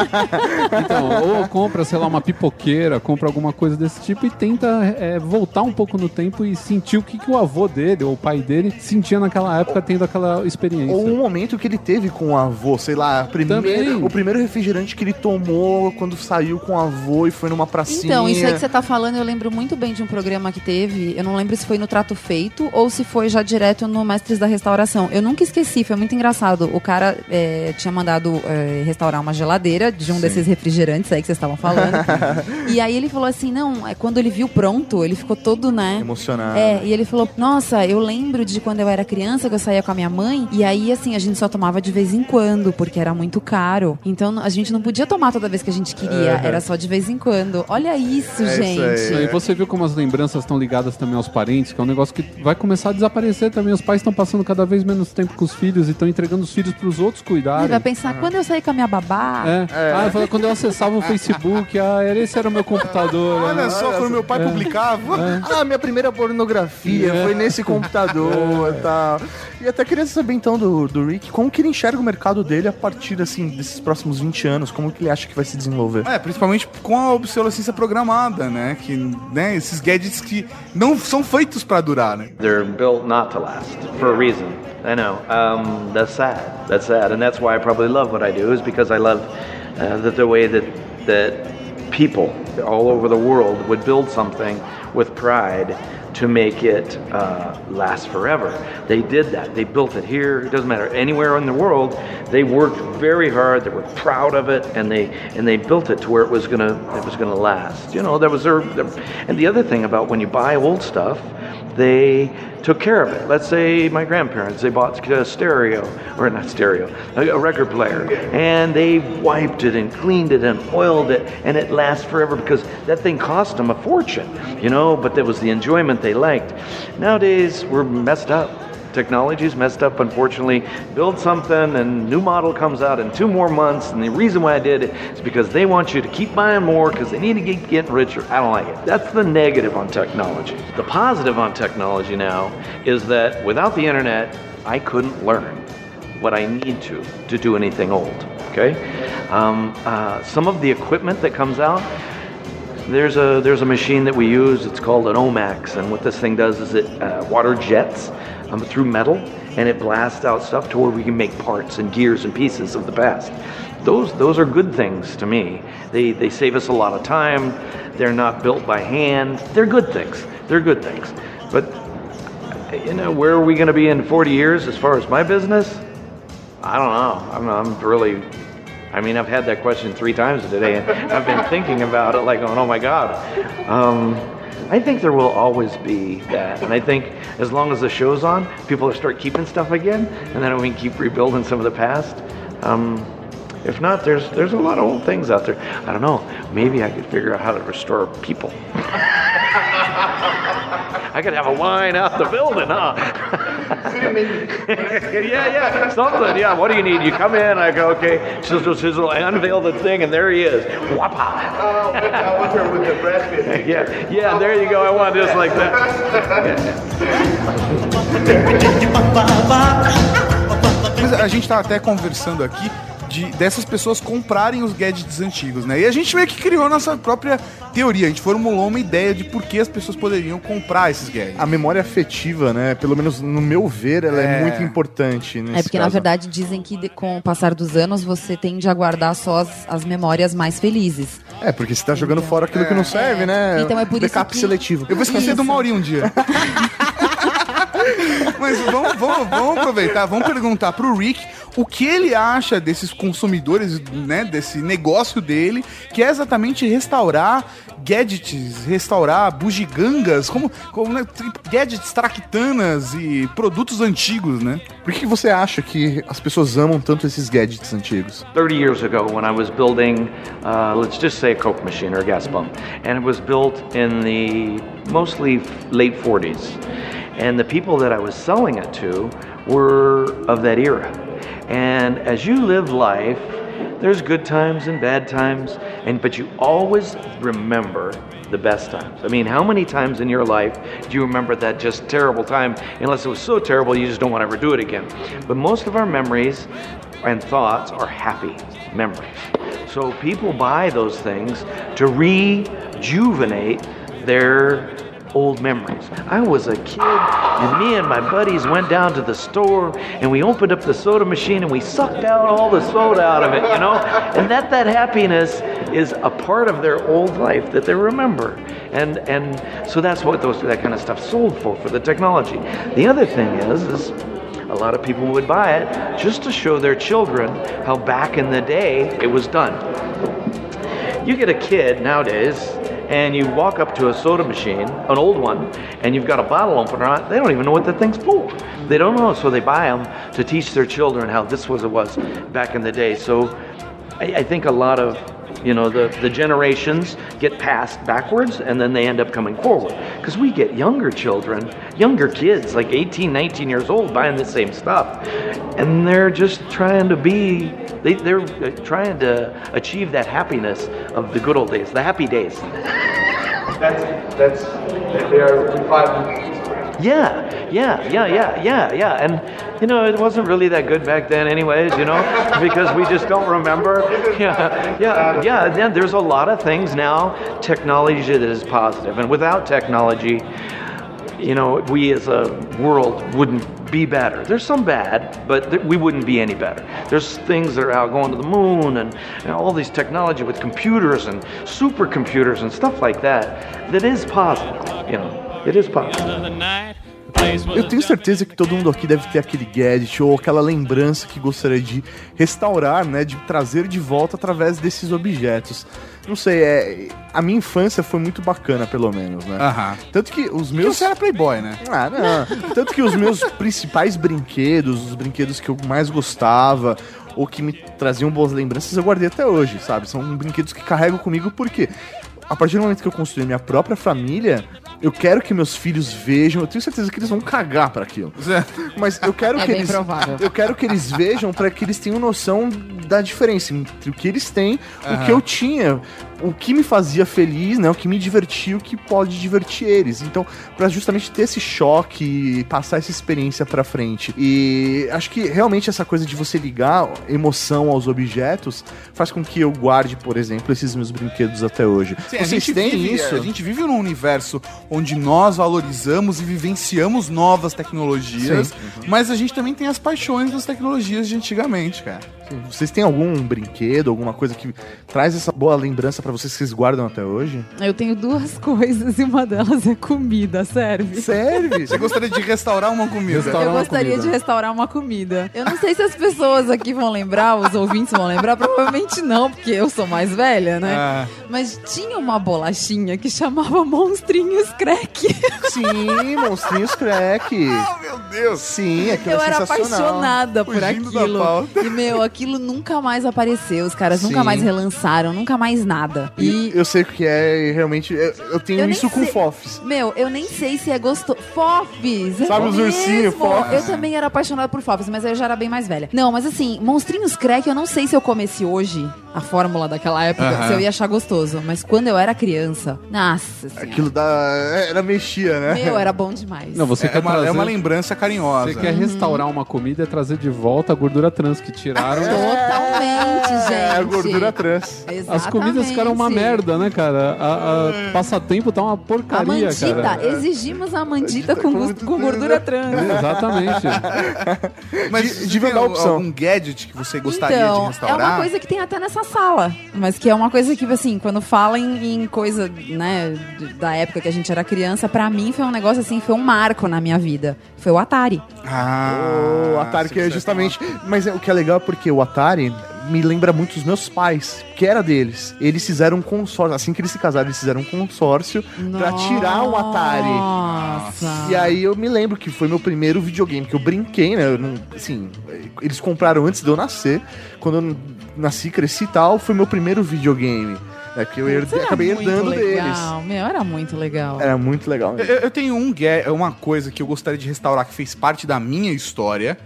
Então, ou compra, sei lá, uma pipoqueira, compra alguma coisa desse tipo e tenta é, voltar um pouco no tempo e sentir o que, que o avô dele ou o pai dele sentia naquela época tendo aquela experiência. Ou um momento que ele teve com o avô, sei lá, a primeira- o primeiro refrigerante que ele tomou quando saiu com o avô e foi numa pracinha. Então, isso aí que você tá falando, eu lembro muito bem de um programa que teve. Eu não lembro se foi no Trato Feito ou se foi já direto no Mestres da Restauração. Eu nunca esqueci, foi muito engraçado. O cara é, tinha mandado é, restaurar uma geladeira de um desses refrigerantes aí que vocês estavam falando. e aí ele falou assim: não, é quando ele viu pronto, ele ficou todo, né? Emocionado. É, e ele falou: Nossa, eu lembro de quando eu era criança que eu saía com a minha mãe, e aí, assim, a gente só tomava de vez em quando, porque era muito caro. Então a gente não podia tomar toda vez que a gente queria, era só de vez em quando. Olha isso, É isso gente. aí. E você viu como as lembranças estão ligadas também aos parentes, que é um negócio que vai começar a desaparecer também. Os pais estão passando cada vez menos tempo com os filhos e estão entregando os filhos para os outros Ele cuidarem. vai pensar, quando eu saí com a minha babá, É. Ah, eu falei, quando eu acessava o Facebook, ah, era- esse era o meu computador. Olha né? só, quando meu pai publicava. Ah, minha primeira pornografia É. foi nesse computador e tal. E até queria saber então do, do Rick, como que ele enxerga o mercado dele a partir assim desses próximos 20 anos, como que ele acha que vai se desenvolver? É, principalmente com a obsolescência programada, né? Que, né, esses gadgets que não são feitos pra durar, né? They're built not to last for a reason. I know. Um, that's sad. That's sad, and that's why I probably love what I do is because I love uh, the, the way that that people all over the world would build something with pride to make it uh, last forever. They did that. They built it here. It doesn't matter anywhere in the world. They worked very hard. They were proud of it, and they and they built it to where it was gonna it was gonna last. You know, that was their. their and the other thing about when you buy old stuff, they took care of it. Let's say my grandparents, they bought a stereo, or not stereo, a, record player, and they wiped it and cleaned it and oiled it, and it lasts forever because that thing cost them a fortune, you know, but that was the enjoyment they liked. Nowadays, we're messed up. Technology's messed up, unfortunately. Build something, and new model comes out in two more months. And the reason why I did it is because they want you to keep buying more because they need to get getting richer. I don't like it. That's the negative on technology. The positive on technology now is that without the internet, I couldn't learn what I need to to do anything old. Okay, um, uh, some of the equipment that comes out there's a there's a machine that we use. It's called an Omax, and what this thing does is it uh, water jets um, through metal, and it blasts out stuff to where we can make parts and gears and pieces of the past. Those those are good things to me. They they save us a lot of time. They're not built by hand. They're good things. They're good things. But you know, where are we going to be in 40 years as far as my business? I don't know. I'm, I'm really. I mean, I've had that question three times today, and I've been thinking about it, like, "Oh my God." Um, I think there will always be that, and I think as long as the show's on, people will start keeping stuff again, and then we can keep rebuilding some of the past. Um, If not, there's there's a lot of old things out there. I don't know. Maybe I could figure out how to restore people. I could have a wine out the building, huh? yeah, yeah, something. Yeah, what do you need? You come in, I go, okay, sizzle, sizzle, I unveil the thing, and there he is. Whoppa! Oh, I wonder with the bread Yeah, yeah, there you go. I want just like that. Mas a gente tá até conversando aqui de, dessas pessoas comprarem os gadgets antigos, né? E a gente meio que criou nossa própria teoria. A gente formulou uma ideia de por que as pessoas poderiam comprar esses gadgets. A memória afetiva, né? Pelo menos no meu ver, ela é, É. muito importante. Nesse É porque, na caso. verdade, dizem que com o passar dos anos você tende a guardar só as, as memórias mais felizes. É, porque você tá jogando fora aquilo que não serve, né? Então é por isso que- seletivo. Eu vou esquecer do Isso. Mauri um dia. Mas vamos, vamos, vamos aproveitar, vamos perguntar pro Rick o que ele acha desses consumidores, né, desse negócio dele, que é exatamente restaurar gadgets, restaurar bugigangas, como, como né, gadgets traquitanas e produtos antigos, né? Por que você acha que as pessoas amam tanto esses gadgets antigos? 30 years ago when I was building, uh, let's just say a Coke machine or a gas pump, and it was built in the mostly late 40s. And the people that I was selling it to were of that era. And as you live life, there's good times and bad times, and but you always remember the best times. I mean, how many times in your life do you remember that just terrible time? Unless it was so terrible, you just don't want to ever do it again. But most of our memories and thoughts are happy memories. So people buy those things to rejuvenate their old memories. I was a kid, and me and my buddies went down to the store, and we opened up the soda machine, and we sucked out all the soda out of it, you know. And that that happiness is a part of their old life that they remember, and and so that's what those that kind of stuff sold for for the technology. The other thing is is a lot of people would buy it just to show their children how back in the day it was done. You get a kid nowadays and you walk up to a soda machine, an old one, and you've got a bottle opener on it, they don't even know what the thing's for. They don't know, so they buy them to teach their children how this was it was back in the day. So I, I think a lot of you know the, the generations get passed backwards and then they end up coming forward. Because we get younger children younger kids like 18 19 years old buying the same stuff. And they're just trying to be they, they're uh, trying to achieve that happiness of the good old days the happy days. That's, that's, they are Yeah, yeah, yeah, yeah, yeah, yeah. And you know, it wasn't really that good back then, anyways. You know, because we just don't remember. Yeah, yeah, yeah. Then there's a lot of things now. Technology that is positive, positive. and without technology, you know, we as a world wouldn't be better. There's some bad, but th- we wouldn't be any better. There's things that are out going to the moon and, and all these technology with computers and supercomputers and stuff like that that is positive. You know, it is positive. Eu tenho certeza que todo mundo aqui deve ter aquele gadget ou aquela lembrança que gostaria de restaurar, né? De trazer de volta através desses objetos. Não sei, é, a minha infância foi muito bacana, pelo menos, né? Aham. Tanto que os meus. você era playboy, né? Ah, não. Tanto que os meus principais brinquedos, os brinquedos que eu mais gostava, ou que me traziam boas lembranças, eu guardei até hoje, sabe? São brinquedos que carrego comigo porque a partir do momento que eu construí minha própria família, eu quero que meus filhos vejam, eu tenho certeza que eles vão cagar pra aquilo. Mas eu quero É que bem eles provável. eu quero que eles vejam para que eles tenham noção da diferença entre o que eles têm, o que eu tinha, o que me fazia feliz, né, o que me divertia, o que pode divertir eles. Então, para justamente ter esse choque e passar essa experiência pra frente. E acho que realmente essa coisa de você ligar emoção aos objetos faz com que eu guarde, por exemplo, esses meus brinquedos até hoje. Sim, a Vocês gente, têm vive, isso? a gente vive num universo onde nós valorizamos e vivenciamos novas tecnologias, mas a gente também tem as paixões das tecnologias de antigamente, cara. Vocês têm algum brinquedo, alguma coisa que traz essa boa lembrança pra vocês que vocês guardam até hoje? Eu tenho duas coisas e uma delas é comida, serve? Serve? Você gostaria de restaurar uma comida? Restaurar Eu uma gostaria comida. de restaurar uma comida. Eu não sei se as pessoas aqui vão lembrar, os ouvintes vão lembrar, provavelmente não, porque eu sou mais velha, né? Ah. Mas tinha uma bolachinha que chamava Monstrinhos Crack. Sim, monstrinhos crack. Oh, meu Deus! Sim, aquilo Eu é era apaixonada por Fugindo da aquilo. pauta. E, meu, aquilo nunca mais apareceu. Os caras nunca Sim. mais relançaram, nunca mais nada. E E. eu sei o que é, e realmente eu, eu tenho Eu isso com sei. fofs. Meu, eu nem sei se é gostoso. Fofes! é Sabe os ursinhos, Fofes? Eu também era apaixonada por Fofes, mas eu já era bem mais velha. Não, mas assim, Monstrinhos Crack, eu não sei se eu comesse hoje a fórmula daquela época, Aham. se eu ia achar gostoso. Mas quando eu era criança, nossa senhora. Aquilo da. Era mexia, né? Meu, era bom demais. Não, você É quer uma, trazer... é uma lembrança carinhosa. Você quer restaurar uma comida e trazer de volta a gordura trans que tiraram. Totalmente, gente. É, a gordura trans. As comidas ficaram uma Exatamente. merda, né, cara? A, a passatempo tá uma A porcaria, mandita, cara. exigimos a mandita com, gus- com gordura trans. Exatamente. Mas De- dar al- opção. algum gadget que você gostaria de Então, é restaurar? uma coisa que tem até nessa sala. Mas que é uma coisa que, assim, quando fala em, em coisa, né, de- da época que a gente era criança, pra mim foi um negócio assim, foi um marco na minha vida. Foi o Atari. Ah, o Atari, que é justamente. Mas é- o que é legal é porque o Atari me lembra muito os meus pais, que era deles. Eles fizeram um consórcio, assim que eles se casaram, eles fizeram um consórcio pra tirar o Atari. Nossa. E aí eu me lembro que foi meu primeiro videogame, que eu brinquei, né? Eu não, assim, eles compraram antes de eu nascer. Quando eu nasci, cresci e tal, foi meu primeiro videogame. Né, que eu era acabei muito herdando deles. legal. Meu, era muito legal. Era muito legal. Eu, eu tenho um ga- uma coisa que eu gostaria de restaurar que fez parte da minha história.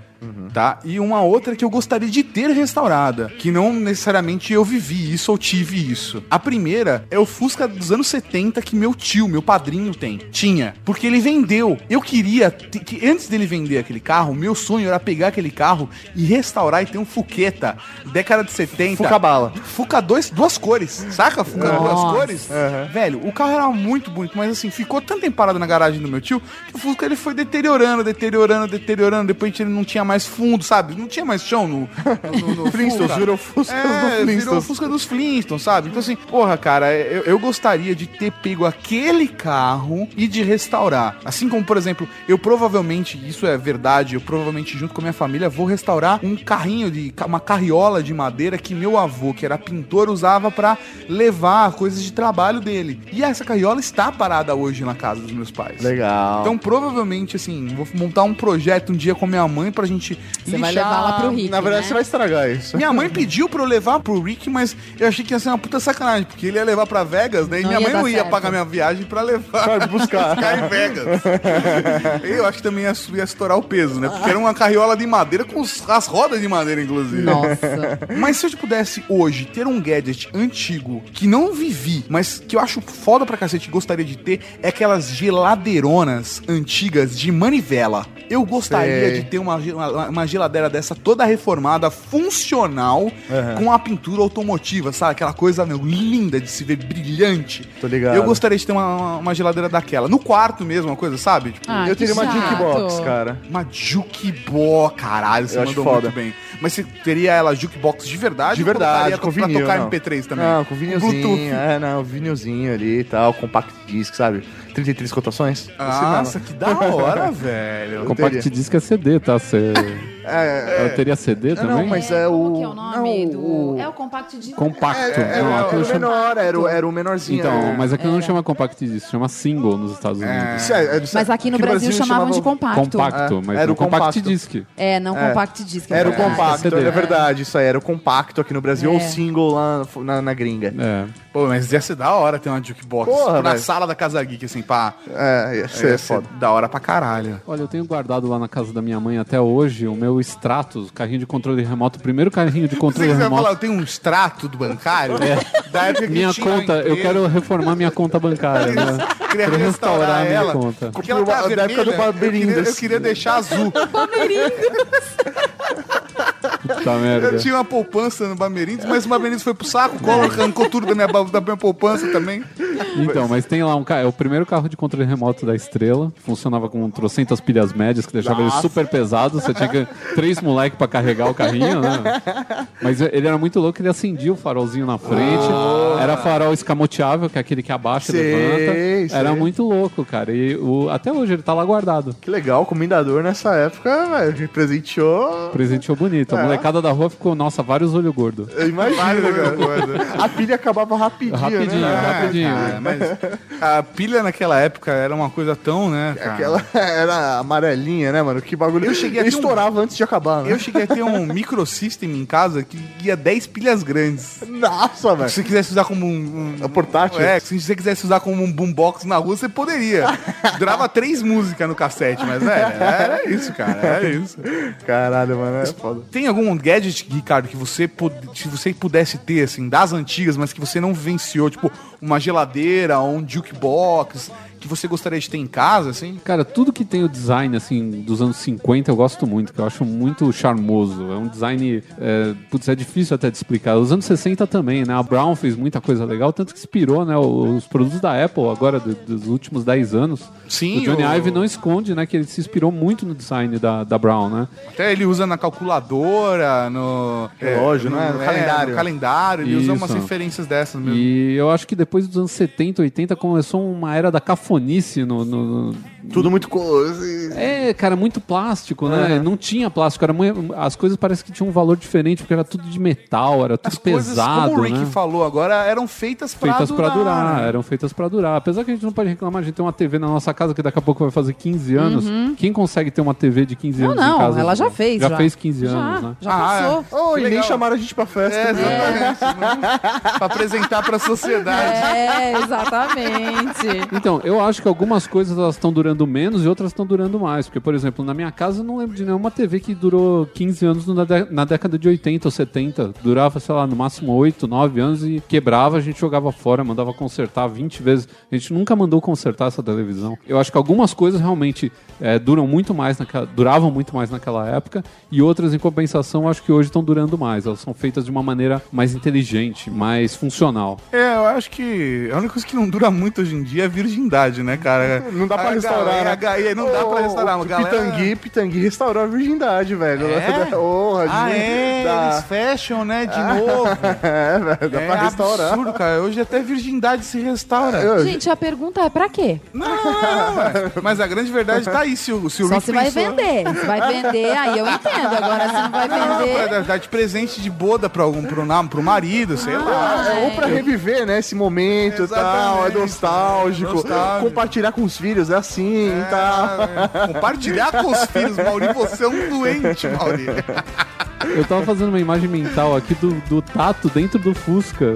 Tá? E uma outra que eu gostaria de ter restaurada, que não necessariamente eu vivi isso ou tive isso. A primeira é o Fusca dos anos 70 que meu tio, meu padrinho tem. Tinha, porque ele vendeu. Eu queria que antes dele vender aquele carro, meu sonho era pegar aquele carro e restaurar e ter um Fuqueta, década de 70. Fuca bala. Fuca dois, duas cores, saca? Fuca duas Nossa. cores. Velho, o carro era muito bonito, mas assim, ficou tanto tempo parado na garagem do meu tio que o Fusca ele foi deteriorando, deteriorando, deteriorando. Depois ele não tinha mais fundo, sabe? Não tinha mais chão no, no, no, Flintstones, Fusca. virou Fusca é, do Virou Flintstones. Fusca dos Flintstones, sabe? Então assim, porra, cara, eu, eu gostaria de ter pego aquele carro e de restaurar. Assim como, por exemplo, eu provavelmente, isso é verdade, eu provavelmente junto com a minha família vou restaurar um carrinho de uma carriola de madeira que meu avô, que era pintor, usava pra levar coisas de trabalho dele. E essa carriola está parada hoje na casa dos meus pais. Legal. Então, provavelmente, assim, vou montar um projeto um dia com a minha mãe pra gente Você vai levar lá pro Rick, Na verdade, né? você vai estragar isso. minha mãe pediu pra eu levar pro Rick, mas eu achei que ia ser uma puta sacanagem, porque ele ia levar pra Vegas, né? E Não minha mãe não ia certo. pagar minha viagem pra levar. Vai buscar. Ficar em Vegas. eu acho que também ia, ia estourar o peso, né? Porque era uma carriola de madeira com as rodas de madeira, inclusive. Nossa. Mas se eu pudesse hoje ter um gadget antigo que não vivi, mas que eu acho foda pra cacete e gostaria de ter, é aquelas geladeironas antigas de manivela. Eu gostaria Sei. de ter uma, uma, uma geladeira dessa toda reformada, funcional, com a pintura automotiva, sabe? Aquela coisa meu, linda de se ver, brilhante. Tô ligado. Eu gostaria de ter uma, uma- uma geladeira daquela. No quarto mesmo, uma coisa, sabe? Tipo, Ah, eu teria uma chato. jukebox, cara. uma jukebox, caralho, você Eu mandou muito bem. Mas você teria ela jukebox de verdade? De verdade, com pra vinil. tocar não. MP3 também? Não, com vinilzinho. Bluetooth. É, não, vinilzinho ali e tal, compact disc, sabe? 33 cotações. Nossa, que da hora, velho. Compact teria. disc é CD, tá? Você... É, Ela teria CD também? não, mas é o. Como que é o nome não, do... o- É o Compact Disc. Compacto. É, não, era, era o chama... menor, era, o- era o menorzinho. Então, é. mas aquilo não chama compact disc, chama single nos Estados Unidos. Isso é- é- Mas aqui no Brasil, chamavam de compacto. Compacto, É, mas era o compact compacto. disc. É, não É. Compact Disc. é Era o verdade. compacto, CD. é verdade, isso aí, era o compacto aqui no Brasil, ou É. o single lá na, na gringa. É. Pô, mas ia ser da hora ter uma jukebox Porra, na velho. sala da Casa Geek, assim, pá. É, ia ser Ia ser foda. da hora pra caralho. Olha, eu tenho guardado lá na casa da minha mãe até hoje o meu Stratos, carrinho de controle remoto, o primeiro carrinho de Você controle vai remoto. falar, eu tenho um extrato do bancário da época que Minha conta, eu quero reformar minha conta bancária, né? Queria Quero restaurar a minha ela. conta. Porque ela tá Da época vermelha, do eu queria, Bamerindas. eu queria deixar azul. Puta merda. Eu tinha uma poupança no Bamerindos, mas o Bamerindos foi pro saco, cola arrancou tudo da minha, da minha poupança também. Então, mas tem lá um carro, é o primeiro carro de controle remoto da Estrela, funcionava com trocentas pilhas médias, que deixava ele super pesado, você tinha que, três moleques pra carregar o carrinho, né? Mas ele era muito louco, ele acendia o farolzinho na frente, era farol escamoteável, que é aquele que abaixa e Sei, levanta. Era sei. muito louco, cara, e o, até hoje ele tá lá guardado. Que legal, o comendador nessa época, velho, presenteou. Presenteou bonito. A É. molecada da rua ficou, nossa, vários olho gordo. Eu imagino, cara. A pilha acabava rapidinho, Rapidinho, né? rapidinho. Ah, mas a pilha naquela época era uma coisa tão, né? cara? Aquela era amarelinha, né, mano? Que bagulho. Eu cheguei a ter um- estourava antes de acabar, né? Eu cheguei a ter um microsystem em casa que ia 10 pilhas grandes. Nossa, velho. Se você quisesse usar como um. um É portátil? É, se você quisesse usar como um boombox na rua, você poderia. Durava três músicas no cassete, mas, velho, era isso, cara. Era isso. Caralho, mano, é foda. Tem algum gadget, Ricardo, que você, se você pudesse ter, assim, das antigas, mas que você não vivenciou, tipo, uma geladeira ou um jukebox, que você gostaria de ter em casa, assim? Cara, tudo que tem o design, assim, dos anos 50 eu gosto muito, que eu acho muito charmoso. É um design, é, putz, é difícil até de explicar. Os anos 60 também, né? A Brown fez muita coisa legal, tanto que inspirou, né? Os produtos da Apple agora, do- dos últimos 10 anos. Sim, O Johnny o- Ive não esconde, né? Que ele se inspirou muito no design da, da Brown, né? Até ele usa na calculadora, no... Relógio, né? No calendário. No calendário, ele usa umas Isso. referências dessas mesmo. E eu acho que depois dos anos 70, 80 começou uma era da cafonice no- no, no, Tudo muito coisa. É, cara, muito plástico, né? Não tinha plástico, era muito, as coisas parecem que tinham um valor diferente, porque era tudo de metal, era tudo As coisas, pesado, como o Rick né? falou agora, eram feitas pra Feitas pra durar, né? eram feitas pra durar. Apesar que a gente não pode reclamar, a gente tem uma TV na nossa casa que daqui a pouco vai fazer 15 anos. Quem consegue ter uma TV de 15 Não, anos em não, casa? ela já fez. Já, fez 15 Já, anos, né? Já Ah, passou. Oh, e nem chamaram a gente pra festa. É, exatamente. né? pra apresentar pra sociedade. É, exatamente. Então, eu acho que algumas coisas elas estão durando menos e outras estão durando mais. Porque, por exemplo, na minha casa eu não lembro de nenhuma TV que durou 15 anos na, na década de 80 ou 70. Durava, sei lá, no máximo 8, 9 anos e quebrava, a gente jogava fora, mandava consertar 20 vezes. A gente nunca mandou consertar essa televisão. Eu acho que algumas coisas realmente é, duram muito mais naquela, duravam muito mais naquela época e outras, em compensação, acho que hoje estão durando mais. Elas são feitas de uma maneira mais inteligente, mais funcional. É, eu acho que a única coisa que não dura muito hoje em dia é a virgindade, né, cara? Não dá pra A restaurar, né? não dá pra restaurar. O galera... Pitangui, Pitangui restaurou a virgindade, velho. É? Porra, Ah, de- é? dá- Eles fecham, né, de novo. É, velho, dá é pra restaurar. absurdo, cara. Hoje até virgindade se restaura. Eu- Gente, a pergunta é pra quê? Não, mas a grande verdade tá aí. Se o, se o Só Rick se vai vender. Se vai vender, aí eu entendo. Agora, se não vai Não, vender. pra dar de presente de boda pra algum, pro, pro marido, sei lá. É, ou pra reviver, né, esse momento e tal, é nostálgico. Nostálgico. Compartilhar com os filhos, é assim tal. Ah, é. Compartilhar com os filhos, Mauri. Você é um doente, Mauri. Eu tava fazendo uma imagem mental aqui do, do Tato dentro do Fusca.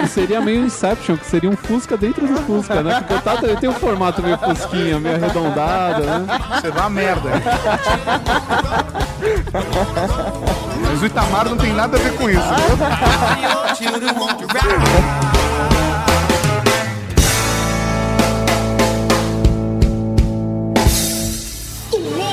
Que seria meio Inception, que seria um Fusca dentro do Fusca, né? Porque o Tato ele tem um formato meio Fusquinha, meio arredondado, né? Você vai uma merda. Mas o Itamar não tem nada a ver com isso.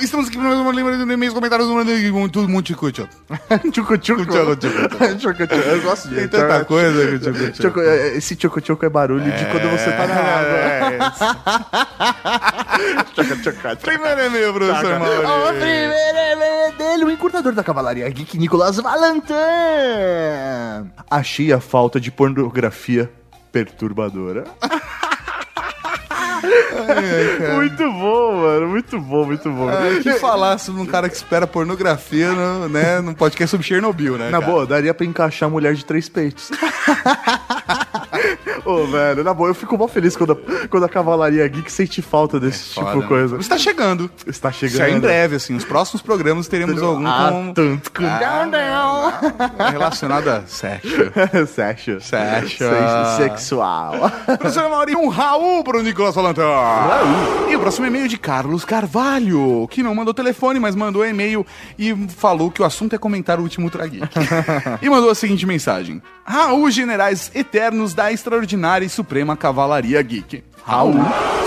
Estamos aqui para mais uma lembrança de e-mails, comentários, tudo muito. Tchucu tchucu. Tchucu, tchucu. Tchucu tchucu. Eu gosto Tem disso. tanta coisa que tchucu, tchucu. Tchucu, é, Esse tchucu tchucu é barulho de quando você tá na água. É, Tchucu tchucu. Primeiro e-mail, professor O primeiro e-mail dele, o encurtador da cavalaria geek Nicolas Valentin. Achei a falta de pornografia perturbadora. muito bom, mano. Muito bom, muito bom. Ah, que falar sobre um cara que espera pornografia no, né, num podcast sobre Chernobyl, né? Na cara? boa, daria pra encaixar a mulher de três peitos. Ô, velho, na boa, eu fico mó feliz quando a, quando a cavalaria geek sente falta desse tipo Foda. de coisa. Está chegando. Está Isso chegando. é em breve, assim. Os próximos programas teremos algum Ah, com... tanto com... Ah, relacionado a sexo. Sexo. Sexo. Sex- Sexual. Professor Mauri, um Raul para o Nicolas Valentão. E o próximo e-mail é de Carlos Carvalho, que não mandou telefone, mas mandou e-mail e falou que o assunto é comentar o último Ultra Geek. e mandou a seguinte mensagem. Raul, generais eternos da extraordinária e suprema Cavalaria Geek. Raul,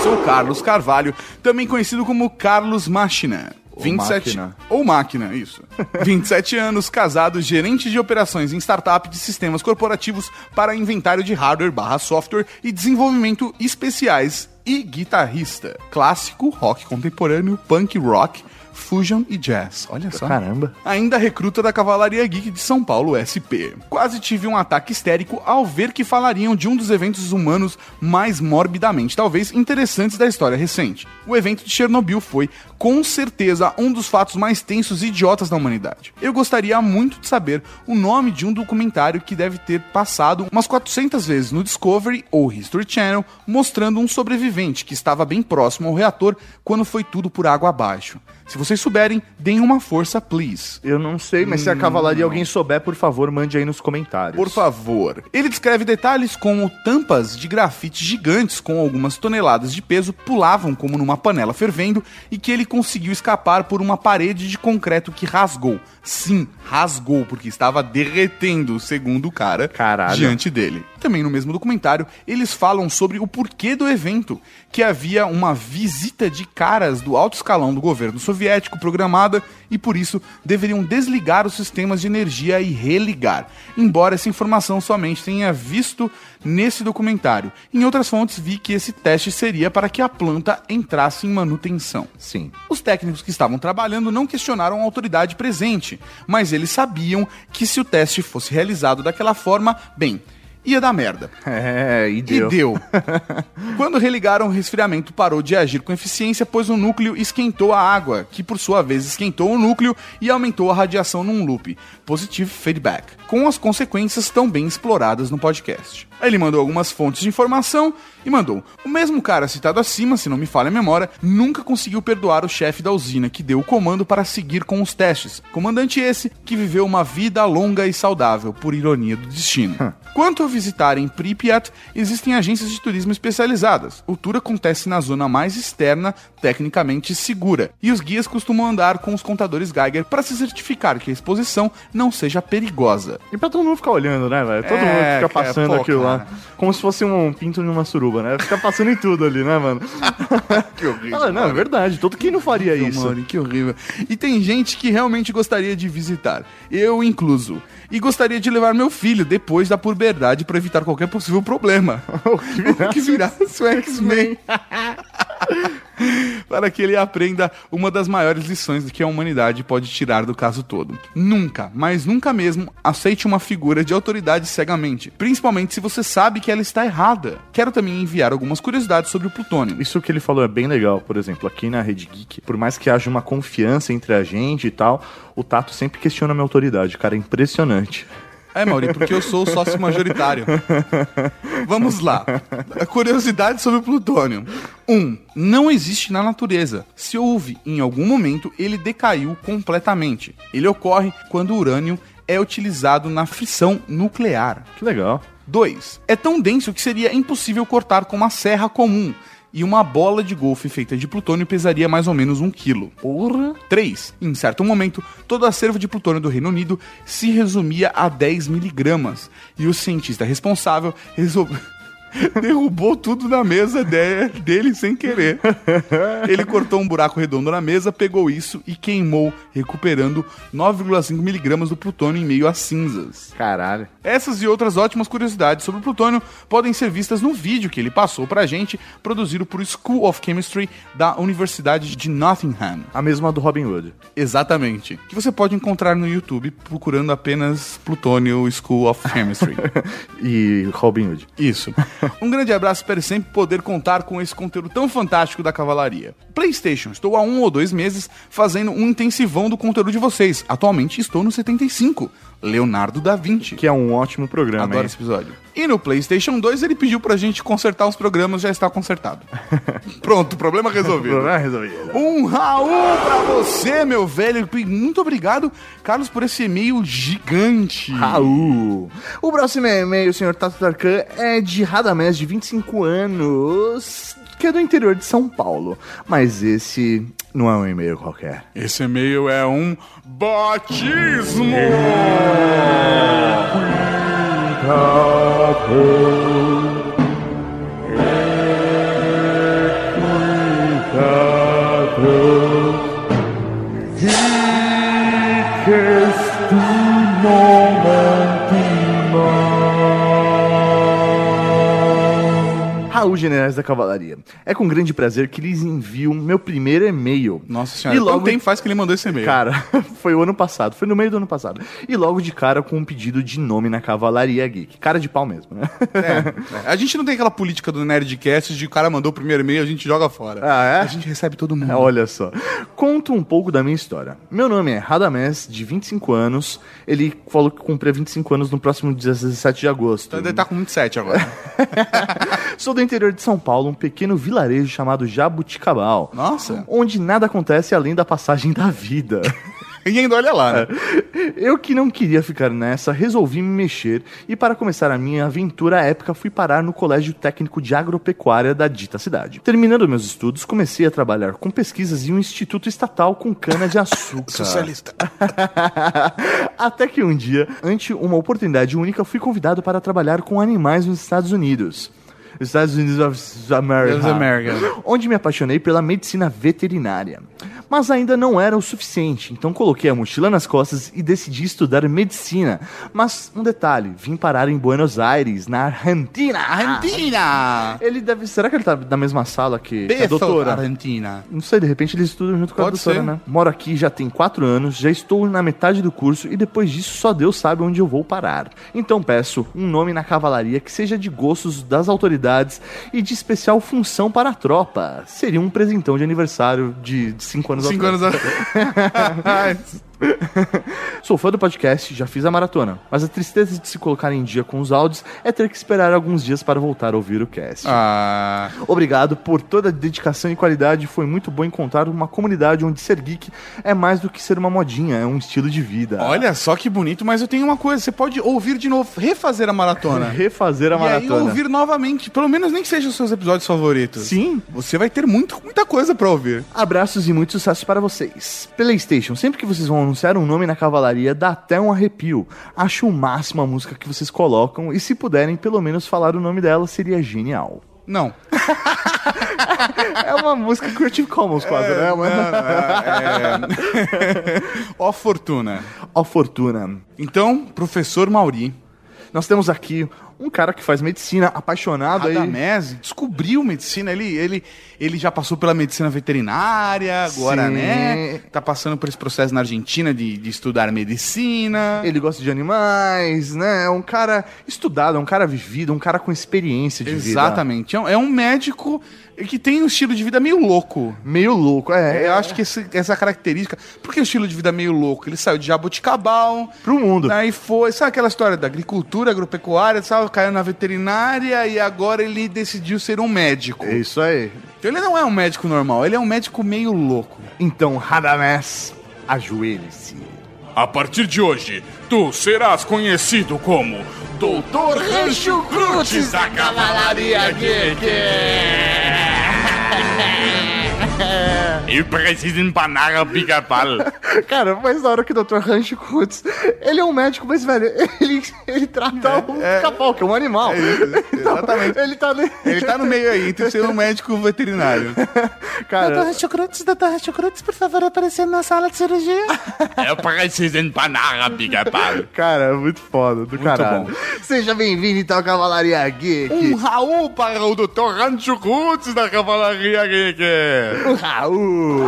sou Carlos Carvalho, também conhecido como Carlos Machina. 27 Máquina. ou máquina, isso. 27 anos, casado, gerente de operações em startup de sistemas corporativos para inventário de hardware barra software e desenvolvimento especiais e guitarrista. Clássico, rock contemporâneo, punk rock, fusion e jazz. Olha só. Caramba. Ainda recruta da Cavalaria Geek de São Paulo, SP. Quase tive um ataque histérico ao ver que falariam de um dos eventos humanos mais morbidamente, talvez interessantes da história recente. O evento de Chernobyl foi, com certeza, um dos fatos mais tensos e idiotas da humanidade. Eu gostaria muito de saber o nome de um documentário que deve ter passado umas 400 vezes no Discovery ou History Channel, mostrando um sobrevivente que estava bem próximo ao reator quando foi tudo por água abaixo. Se vocês souberem, deem uma força, please. Eu não sei, mas se a cavalaria alguém souber, por favor, mande aí nos comentários. Por favor. Ele descreve detalhes como tampas de grafite gigantes com algumas toneladas de peso pulavam como numa panela fervendo e que ele conseguiu escapar por uma parede de concreto que rasgou. Sim, rasgou, porque estava derretendo, segundo o cara, Caralho. diante dele. Também no mesmo documentário, eles falam sobre o porquê do evento, que havia uma visita de caras do alto escalão do governo soviético programada e por isso deveriam desligar os sistemas de energia e religar. Embora essa informação somente tenha visto nesse documentário. Em outras fontes vi que esse teste seria para que a planta entrasse em manutenção. Sim. Os técnicos que estavam trabalhando não questionaram a autoridade presente, mas eles sabiam que se o teste fosse realizado daquela forma, bem, ia dar merda. É, e E deu. deu. Quando religaram, o resfriamento parou de agir com eficiência, pois o núcleo esquentou a água, que por sua vez esquentou o núcleo e aumentou a radiação num loop. Positive feedback. Com as consequências tão bem exploradas no podcast. Aí ele mandou algumas fontes de informação e mandou: O mesmo cara citado acima, se não me falha a memória, nunca conseguiu perdoar o chefe da usina que deu o comando para seguir com os testes. Comandante esse que viveu uma vida longa e saudável, por ironia do destino. Quanto a visitarem Pripyat, existem agências de turismo especializadas. O tour acontece na zona mais externa, tecnicamente segura, e os guias costumam andar com os contadores Geiger para se certificar que a exposição não seja perigosa. E pra todo mundo ficar olhando, né, velho? Todo É, mundo fica cara, passando pô, aquilo lá. Como se fosse um pinto numa suruba, né? Fica passando em tudo ali, né, mano? Que horrível. Ah, não, é verdade. Todo quem não faria Isso. isso? Mano, que horrível. E tem gente que realmente gostaria de visitar, eu incluso. E gostaria de levar meu filho depois da puberdade para evitar qualquer possível problema. O que virasse o X-Men. para que ele aprenda uma das maiores lições que a humanidade pode tirar do caso todo. Nunca, mas nunca mesmo, aceite uma figura de autoridade cegamente, principalmente se você sabe que ela está errada. Quero também enviar algumas curiosidades sobre o plutônio. Isso que ele falou é bem legal. Por exemplo, aqui na Rede Geek, por mais que haja uma confiança entre a gente e tal, o Tato sempre questiona a minha autoridade. Cara, é impressionante. É, Mauri, porque eu sou o sócio majoritário. Vamos lá. Curiosidade sobre o plutônio. 1. Um, não existe na natureza. Se houve em algum momento, ele decaiu completamente. Ele ocorre quando o urânio é utilizado na fissão nuclear. Que legal. 2. É tão denso que seria impossível cortar com uma serra comum. E uma bola de golfe feita de plutônio pesaria mais ou menos um quilo. Porra. 3. Em certo momento, todo o acervo de plutônio do Reino Unido se resumia a 10 miligramas. E o cientista responsável resolveu. Derrubou tudo na mesa de- dele sem querer. Ele cortou um buraco redondo na mesa, pegou isso e queimou, recuperando 9,5 miligramas do plutônio em meio às cinzas. Caralho. Essas e outras ótimas curiosidades sobre o plutônio podem ser vistas no vídeo que ele passou pra gente, produzido por School of Chemistry da Universidade de Nottingham. A mesma do Robin Hood. Exatamente. Que você pode encontrar no YouTube procurando apenas Plutônio School of Chemistry. E Robin Hood. Isso. Um grande abraço, espero sempre poder contar com esse conteúdo tão fantástico da cavalaria. PlayStation, estou há um ou dois meses fazendo um intensivão do conteúdo de vocês. Atualmente estou no 75. Leonardo da Vinci. Que é um ótimo programa, Adoro hein? esse episódio. E no PlayStation 2 ele pediu pra gente consertar os programas, já está consertado. Pronto, problema resolvido. Problema resolvido. Um Raul pra você, meu velho. Muito obrigado, Carlos, por esse e-mail gigante. Raul. O próximo e-mail, senhor Tato Tarkan, é de Radamés, de 25 anos, que é do interior de São Paulo. Mas esse não é um e-mail qualquer. Esse e-mail é um batismo. Raul Da Cavalaria. É com grande prazer que lhes envio meu primeiro e-mail. Nossa senhora, E logo quanto tempo faz que ele mandou esse e-mail? Cara, foi o ano passado, foi no meio do ano passado. E logo de cara com um pedido de nome na Cavalaria Geek. Cara de pau mesmo, né? É, a gente não tem aquela política do Nerdcast de o cara mandou o primeiro e-mail a gente joga fora. Ah, é? A gente recebe todo mundo. Olha só. Conto um pouco da minha história. Meu nome é Radamés, de 25 anos. Ele falou que cumpria 25 anos no próximo 17 de agosto. Então ele tá com 27 agora. Sou do interior de São Paulo, um pequeno vilarejo chamado Jabuticabal. Nossa. Onde nada acontece além da passagem da vida. E ainda olha lá, né? Eu que não queria ficar nessa, resolvi me mexer e para começar a minha aventura épica fui parar no Colégio Técnico de Agropecuária da dita cidade. Terminando meus estudos, comecei a trabalhar com pesquisas em um instituto estatal com cana de açúcar. Socialista. Até que um dia, ante uma oportunidade única, fui convidado para trabalhar com animais nos Estados Unidos. Estados Unidos of America. Of America. Onde me apaixonei pela medicina veterinária. Mas ainda não era o suficiente, então coloquei a mochila nas costas e decidi estudar medicina. Mas um detalhe, vim parar em Buenos Aires, na Argentina. Argentina! Ele deve. Será que ele tá na mesma sala que, que a doutora? Argentina. Não sei, de repente eles estudam junto com a Pode doutora, ser. né? Moro aqui já tem quatro anos, já estou na metade do curso e depois disso só Deus sabe onde eu vou parar. Então peço um nome na cavalaria que seja de gostos das autoridades e de especial função para a tropa. Seria um presentão de aniversário de de cinco anos Cinco anos atrás. Sou fã do podcast, já fiz a maratona, mas a tristeza de se colocar em dia com os áudios é ter que esperar alguns dias para voltar a ouvir o cast. Ah, Obrigado por toda a dedicação e qualidade. Foi muito bom encontrar uma comunidade onde ser geek é mais do que ser uma modinha, é um estilo de vida. olha só que bonito, mas eu tenho uma coisa, você pode ouvir de novo, refazer a maratona. refazer a E maratona. ouvir novamente, pelo menos nem que sejam os seus episódios favoritos. Sim. Você vai ter muito, muita coisa pra ouvir. Abraços e muito sucesso para vocês. PlayStation, sempre que vocês vão anunciar um nome na cavalaria, dá até um arrepio. Acho o máximo a música que vocês colocam e se puderem pelo menos falar o nome dela, seria genial. Não. É uma música Creative Commons quase, né? Não, Uma... não, é... Ó fortuna. Ó fortuna. Então, professor Mauri, Nós temos aqui um cara que faz medicina, apaixonado aí. Radamese descobriu medicina, ele, ele, ele já passou pela medicina veterinária, agora, Sim. né? Tá passando por esse processo na Argentina de, de estudar medicina. Ele gosta de animais, né? É um cara estudado, é um cara vivido, um cara com experiência de vida. Exatamente. É um- É um médico que tem um estilo de vida meio louco. Meio louco, é. Eu acho que esse- essa característica. Porque o estilo de vida meio louco? Ele saiu de Jaboticabal. Pro mundo. Aí foi. Sabe aquela história da agricultura, agropecuária, sabe? Caiu na veterinária e agora ele decidiu ser um médico. É isso aí. Então ele não é um médico normal, ele é um médico meio louco. Então, Radamés, ajoelhe-se. A partir de hoje, tu serás conhecido como Doutor Rancho Cruz da Cavalaria Geek. E precisa empanar o pica-pau. Cara, mas na hora que o Dr. Rancho Kutz, ele é um médico, mas, velho, ele, ele trata o capau, que é um animal. Então, exatamente. Ele tá... ne- Ele tá no meio aí, entre ser um médico veterinário. Cara, Chucrutes, doutor Chucrutes, por favor, aparecendo na sala de cirurgia. Eu preciso empanar o pica-pau. cara, muito foda, do caralho. bom. Seja bem-vindo, então, à Cavalaria Geek. Um Raul para o Doutor Rancho Cruz da Cavalaria Geek. Um Raul.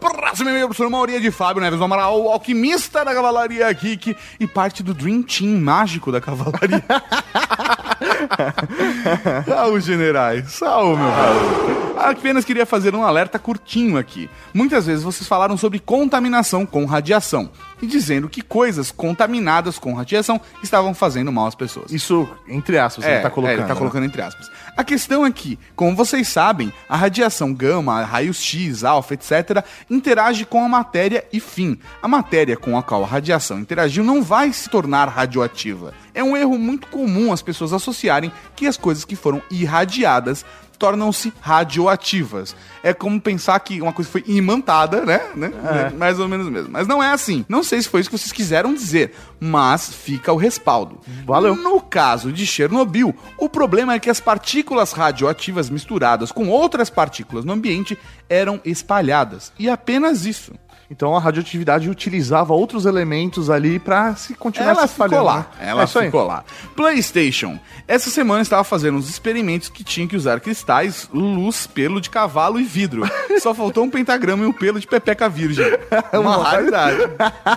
Próximo e-mail, professor Mauria de Fábio Neves do Amaral, alquimista da Cavalaria Geek e parte do Dream Team mágico da Cavalaria. Raul Generais, Raul, meu Raul. Apenas queria fazer um alerta curtinho aqui. Muitas vezes vocês falaram sobre contaminação com radiação e dizendo que coisas contaminadas com radiação estavam fazendo mal às pessoas. Isso, entre aspas, ele tá colocando. É, ele tá né? colocando entre aspas. A questão é que, como vocês sabem, a radiação gama, raios X, alfa, etc., interage com a matéria e fim. A matéria com a qual a radiação interagiu não vai se tornar radioativa. É um erro muito comum as pessoas associarem que as coisas que foram irradiadas tornam-se radioativas. É como pensar que uma coisa foi imantada, né? né? Mais ou menos mesmo. Mas não é assim. Não sei se foi isso que vocês quiseram dizer, mas fica o respaldo. Valeu. No caso de Chernobyl, o problema é que as partículas radioativas misturadas com outras partículas no ambiente eram espalhadas. E apenas isso. Então a radioatividade utilizava outros elementos ali pra se continuar Ela se ficou espalhando, lá. né? Ela É ficou lá. PlayStation. Essa semana estava fazendo uns experimentos que tinha que usar cristais, luz, pelo de cavalo e vidro. Só faltou um pentagrama e um pelo de pepeca virgem. Uma raridade.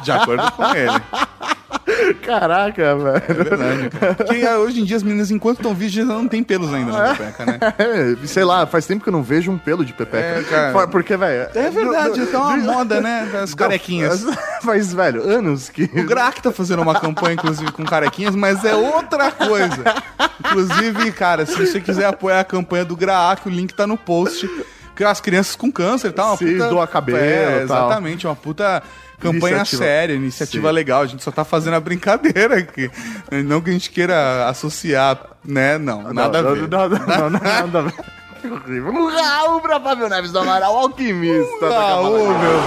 De acordo com ele. Caraca, velho. É verdade. Porque ah, hoje em dia as meninas, enquanto estão virgens, não tem pelos ainda na pepeca, né? É, sei lá, faz tempo que eu não vejo um pelo de pepeca. É, cara. Porque, velho. É verdade, do- tá uma do- moda, né? Das carequinhas. Faz, velho, anos que. O Grac tá fazendo uma campanha, inclusive, com carequinhas, mas é outra coisa. Inclusive, cara, se você quiser apoiar a campanha do Grac, o link tá no post. Que as crianças com câncer, tá? Uma Sim, doa cabelo É, e tal. exatamente, uma puta campanha Iniciativa. séria, iniciativa Sim. legal. A gente só tá fazendo a brincadeira aqui. Não que a gente queira associar, né? Não, nada não, a ver. Não, não, não, não, nada a ver. Que horrível. Um Raul pra Fábio Neves do Amaral, alquimista. Ah, Cavalaria. meu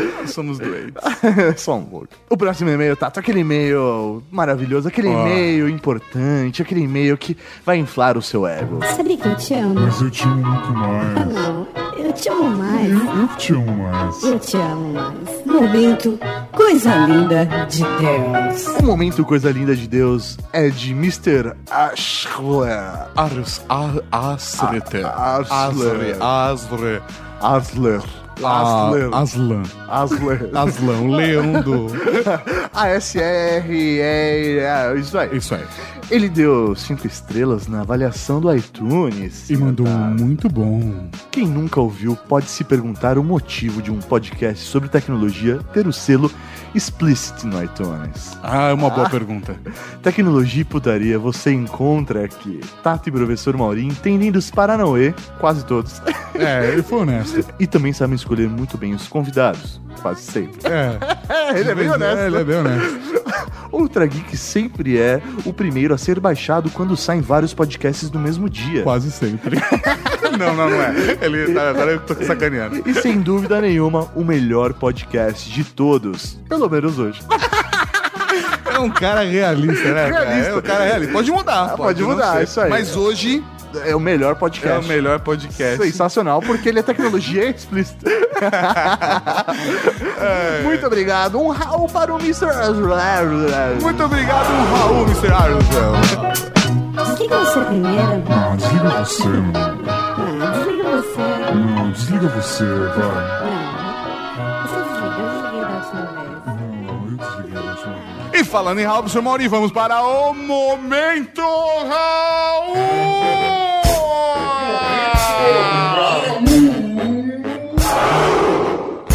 velho. Somos doentes. Só um pouco. O próximo e-mail, Tato, aquele e-mail maravilhoso, aquele e-mail importante, aquele e-mail que vai inflar o seu ego. Sabia que eu te amo? Mas eu te amo muito mais. Não, eu te amo mais. Eu te amo mais. Eu te amo mais. Momento, coisa linda de Deus. O momento coisa linda de Deus é de Mr. Ashler. Ars, a, asrete. Asle. Asre. Asler. Ah, Asler. Aslan. Asler. Aslan, o leão do. A-S-R-E. É, isso aí. Isso aí. Ele deu cinco estrelas na avaliação do iTunes. E mandou um muito bom. Quem nunca ouviu pode se perguntar o motivo de um podcast sobre tecnologia ter o selo Explicit no iTunes. Ah, é uma boa pergunta. Tecnologia e putaria você encontra aqui. Tato e professor Mauri entendendo os Paranauê, quase todos, É, ele foi honesto. e também sabem escolher muito bem os convidados, quase sempre. É. ele é bem honesto. É, ele é bem honesto. Ultra Geek sempre é o primeiro a ser baixado quando saem vários podcasts no mesmo dia. Quase sempre. Não, não, não é. Ele, tá, agora eu tô sacaneando. E sem dúvida nenhuma, o melhor podcast de todos. Pelo menos hoje. É um cara realista, né? cara? Realista. É um cara realista. Pode mudar. pode não mudar, ser. isso aí. Mas hoje É o melhor é podcast. o melhor podcast. Sensacional, porque ele é tecnologia explícita. Muito obrigado. Um Raul para o Mr. Muito obrigado, Raul, Mr. Arnold. Desliga você primeiro. Ah, desliga você, mano. Ah, desliga você. Não, desliga você, vai. Não. Você desligou, eu desliguei da última vez. Não, eu desliguei a última vez. E falando em Raul, Mr. Mauri, vamos para o Momento Raul!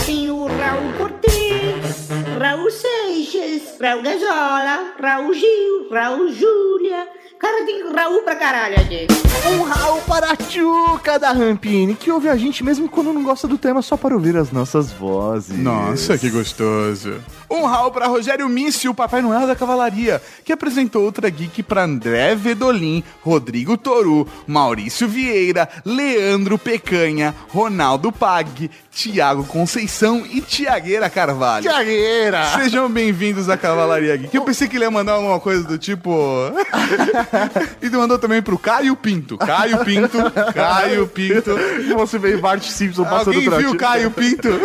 Tem o Raul Cortez, Raul Seixas, Raul Gazola, Raul Gil, Raul Júlia. Cara, tem Raul pra caralho aqui. Um Raul para a Tchuca da Rampini, que ouve a gente mesmo quando não gosta do tema, só para ouvir as nossas vozes. Nossa, que gostoso. Um Raul para Rogério Mício, o Papai Noel da Cavalaria, que apresentou outra geek para André Vedolin, Rodrigo Toru, Maurício Vieira, Leandro Pecanha, Ronaldo Pag, Tiago Conceição e Tiagueira Carvalho. Tiagueira! Sejam bem-vindos à Cavalaria Geek. Eu pensei que ele ia mandar alguma coisa do tipo. e mandou também pro Caio Pinto. Caio Pinto, Caio Pinto. Você veio Bart Simpson passando Alguém viu. Caio Pinto?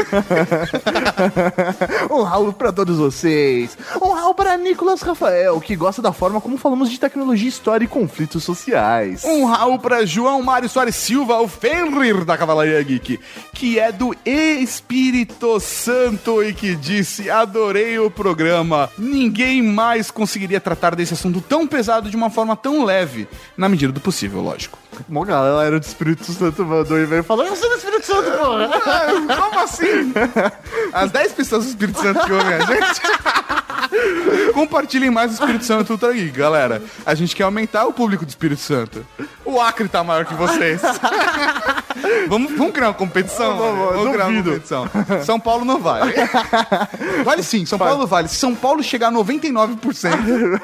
Um Raul para todos vocês. Um Raul para Nicolas Rafael, que gosta da forma como falamos de tecnologia, história e conflitos sociais. Um Raul pra João Mário Soares Silva, o Fenrir da Cavalaria Geek, que é do Espírito Santo e que disse: Adorei o programa. Ninguém mais conseguiria tratar desse assunto tão pesado de uma forma tão leve, na medida do possível, lógico. Mó galera do Espírito Santo mandou e veio falando: Eu sou do Espírito Santo, porra! Como assim? As 10 pessoas do Espírito Santo que ouvem a gente. Compartilhem mais o Espírito Santo Ultra Geek, galera. A gente quer aumentar o público do Espírito Santo. O Acre tá maior que vocês. vamos, vamos criar uma competição? Vamos, vamos criar uma competição. São Paulo não vale. Vale sim, São Paulo vale. Se São Paulo chegar a 99%,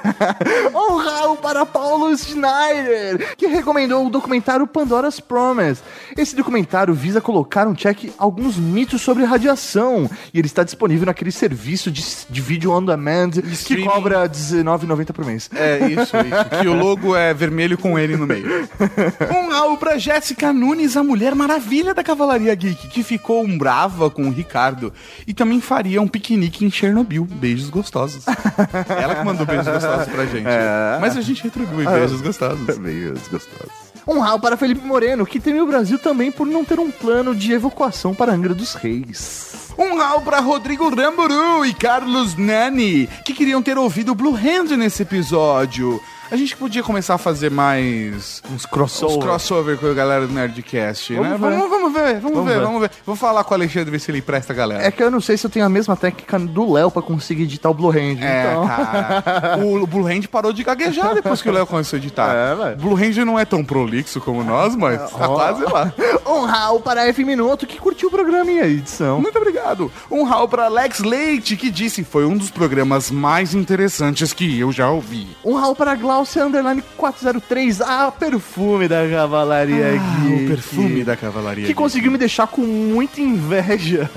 Um Raul para Paulo Schneider, que recomendou o documentário Pandora's Promise. Esse documentário visa colocar um check alguns mitos sobre radiação. E ele está disponível naquele serviço de, de vídeo on demand que Streaming. cobra R$19,90 por mês. É, isso, isso. Que o logo é vermelho com ele no meio. Um Raul pra Jéssica Nunes, a mulher Maravilha da Cavalaria Geek, que ficou um brava com o Ricardo e também faria um piquenique em Chernobyl. Beijos gostosos. Ela que mandou beijos gostosos pra gente. É. Mas a gente retribui beijos gostosos. Beijos gostosos. Um rau para Felipe Moreno, que teme o Brasil também por não ter um plano de evacuação para Angra dos Reis. Um rau pra Rodrigo Ramburu e Carlos Nani, que queriam ter ouvido o Blue Hand nesse episódio. A gente podia começar a fazer mais Uns crossover. uns crossover com a galera do Nerdcast, Vamos né? ver. Vamos, vamos ver, vamos, Vamos ver, ver. vamos ver. Vou falar com o Alexandre ver se ele presta a galera. É que eu não sei se eu tenho a mesma técnica do Léo pra conseguir editar o Blue Hand. É, então... cara. O Blue Hand parou de gaguejar depois que o Léo começou a editar. É, velho. Blue Hand não é tão prolixo como nós, mas tá quase lá. Um rau para F Minuto, que curtiu o programa e a edição. Muito obrigado. Um rau pra Alex Leite, que disse foi um dos programas mais interessantes que eu já ouvi. Um rau para Glaucia Underline 403, a perfume da Cavalaria Ah, Geek. o perfume da cavalaria. Que Geek. conseguiu me deixar com muita inveja.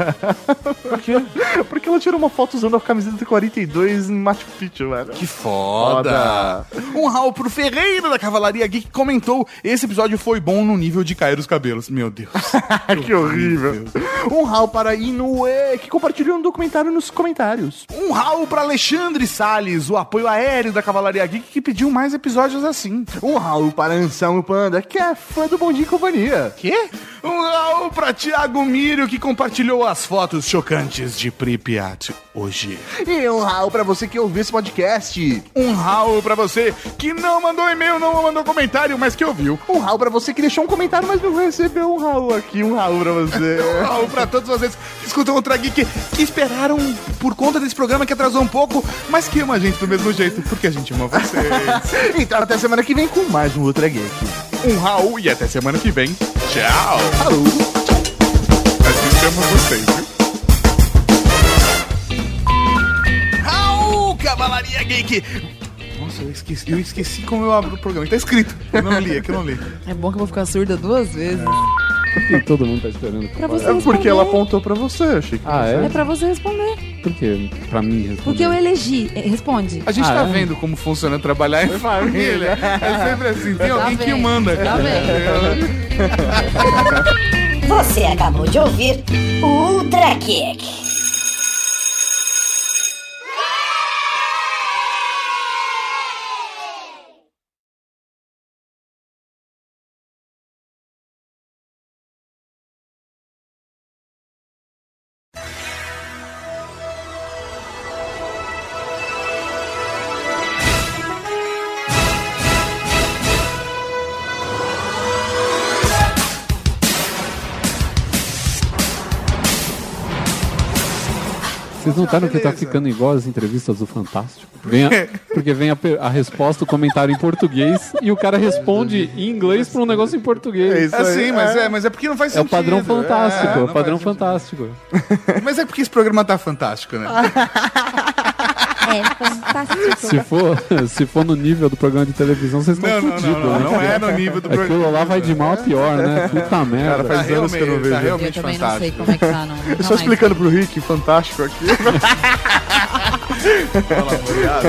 Por quê? Porque ela tirou uma foto usando a camiseta 42 em Machu Picchu, velho. Que foda! Um rau pro Ferreira da Cavalaria Geek que comentou: esse episódio foi bom no nível de cair os cabelos. Meu Deus. que horrível. Um rau para Inoue, que compartilhou um documentário nos comentários. Um rau pra Alexandre Salles, o apoio aéreo da Cavalaria Geek, que pediu mais episódios assim. Um rau para Anselmo Panda, que é fã do Bom Dia e Companhia. Quê? Um rau pra Thiago Mírio, que compartilhou as fotos chocantes de Pripyat hoje. E um rau para você que ouviu esse podcast. Um rau pra você que não mandou e-mail, não mandou comentário, mas que ouviu. Um rau para você que deixou um comentário, mas não recebeu um rau aqui. Um rau para você. Um rau pra todos vocês que escutam Ultra Geek, que esperaram por conta desse programa que atrasou um pouco, mas que ama a gente do mesmo jeito, porque a gente ama vocês. então até semana que vem com mais um Ultra Geek. Um rau e até semana que vem. Tchau! Falou! Assistamos vocês, viu? Raul Cavalaria Geek! Nossa, eu esqueci, eu esqueci como eu abro o programa. Tá escrito. Eu não li, é que eu não li. É bom que eu vou ficar surda duas vezes. Por que todo mundo tá esperando? Pra você É porque responder. ela apontou pra você, achei que Ah, É é? pra você responder. Por quê? Pra mim responder. Porque eu elegi. É, Responde. A gente Ah, tá é? vendo como funciona trabalhar em família. É sempre assim, tem alguém que vendo, manda. tá Você acabou de ouvir o Ultra Kick. Vocês notaram que tá ficando igual as entrevistas do Fantástico? Vem a- porque vem a, a resposta, o comentário em português e o cara responde em inglês pra um negócio em português. É isso Assim, mas é, mas é porque não faz É o sentido. padrão fantástico, é, não o padrão fantástico. sentido. Mas é porque esse programa tá fantástico, né? É fantástico. Se for, se for no nível do programa de televisão, vocês estão Não, não, fodidos. não, não, né? não é no nível do programa. Aquilo lá vai de mal a pior, né? Puta merda. Tá faz anos que eu não vejo. tá Eu realmente também não sei fantástico. como é que tá, não. Eu só explicando pro Rick, fantástico aqui. Fala, molhado.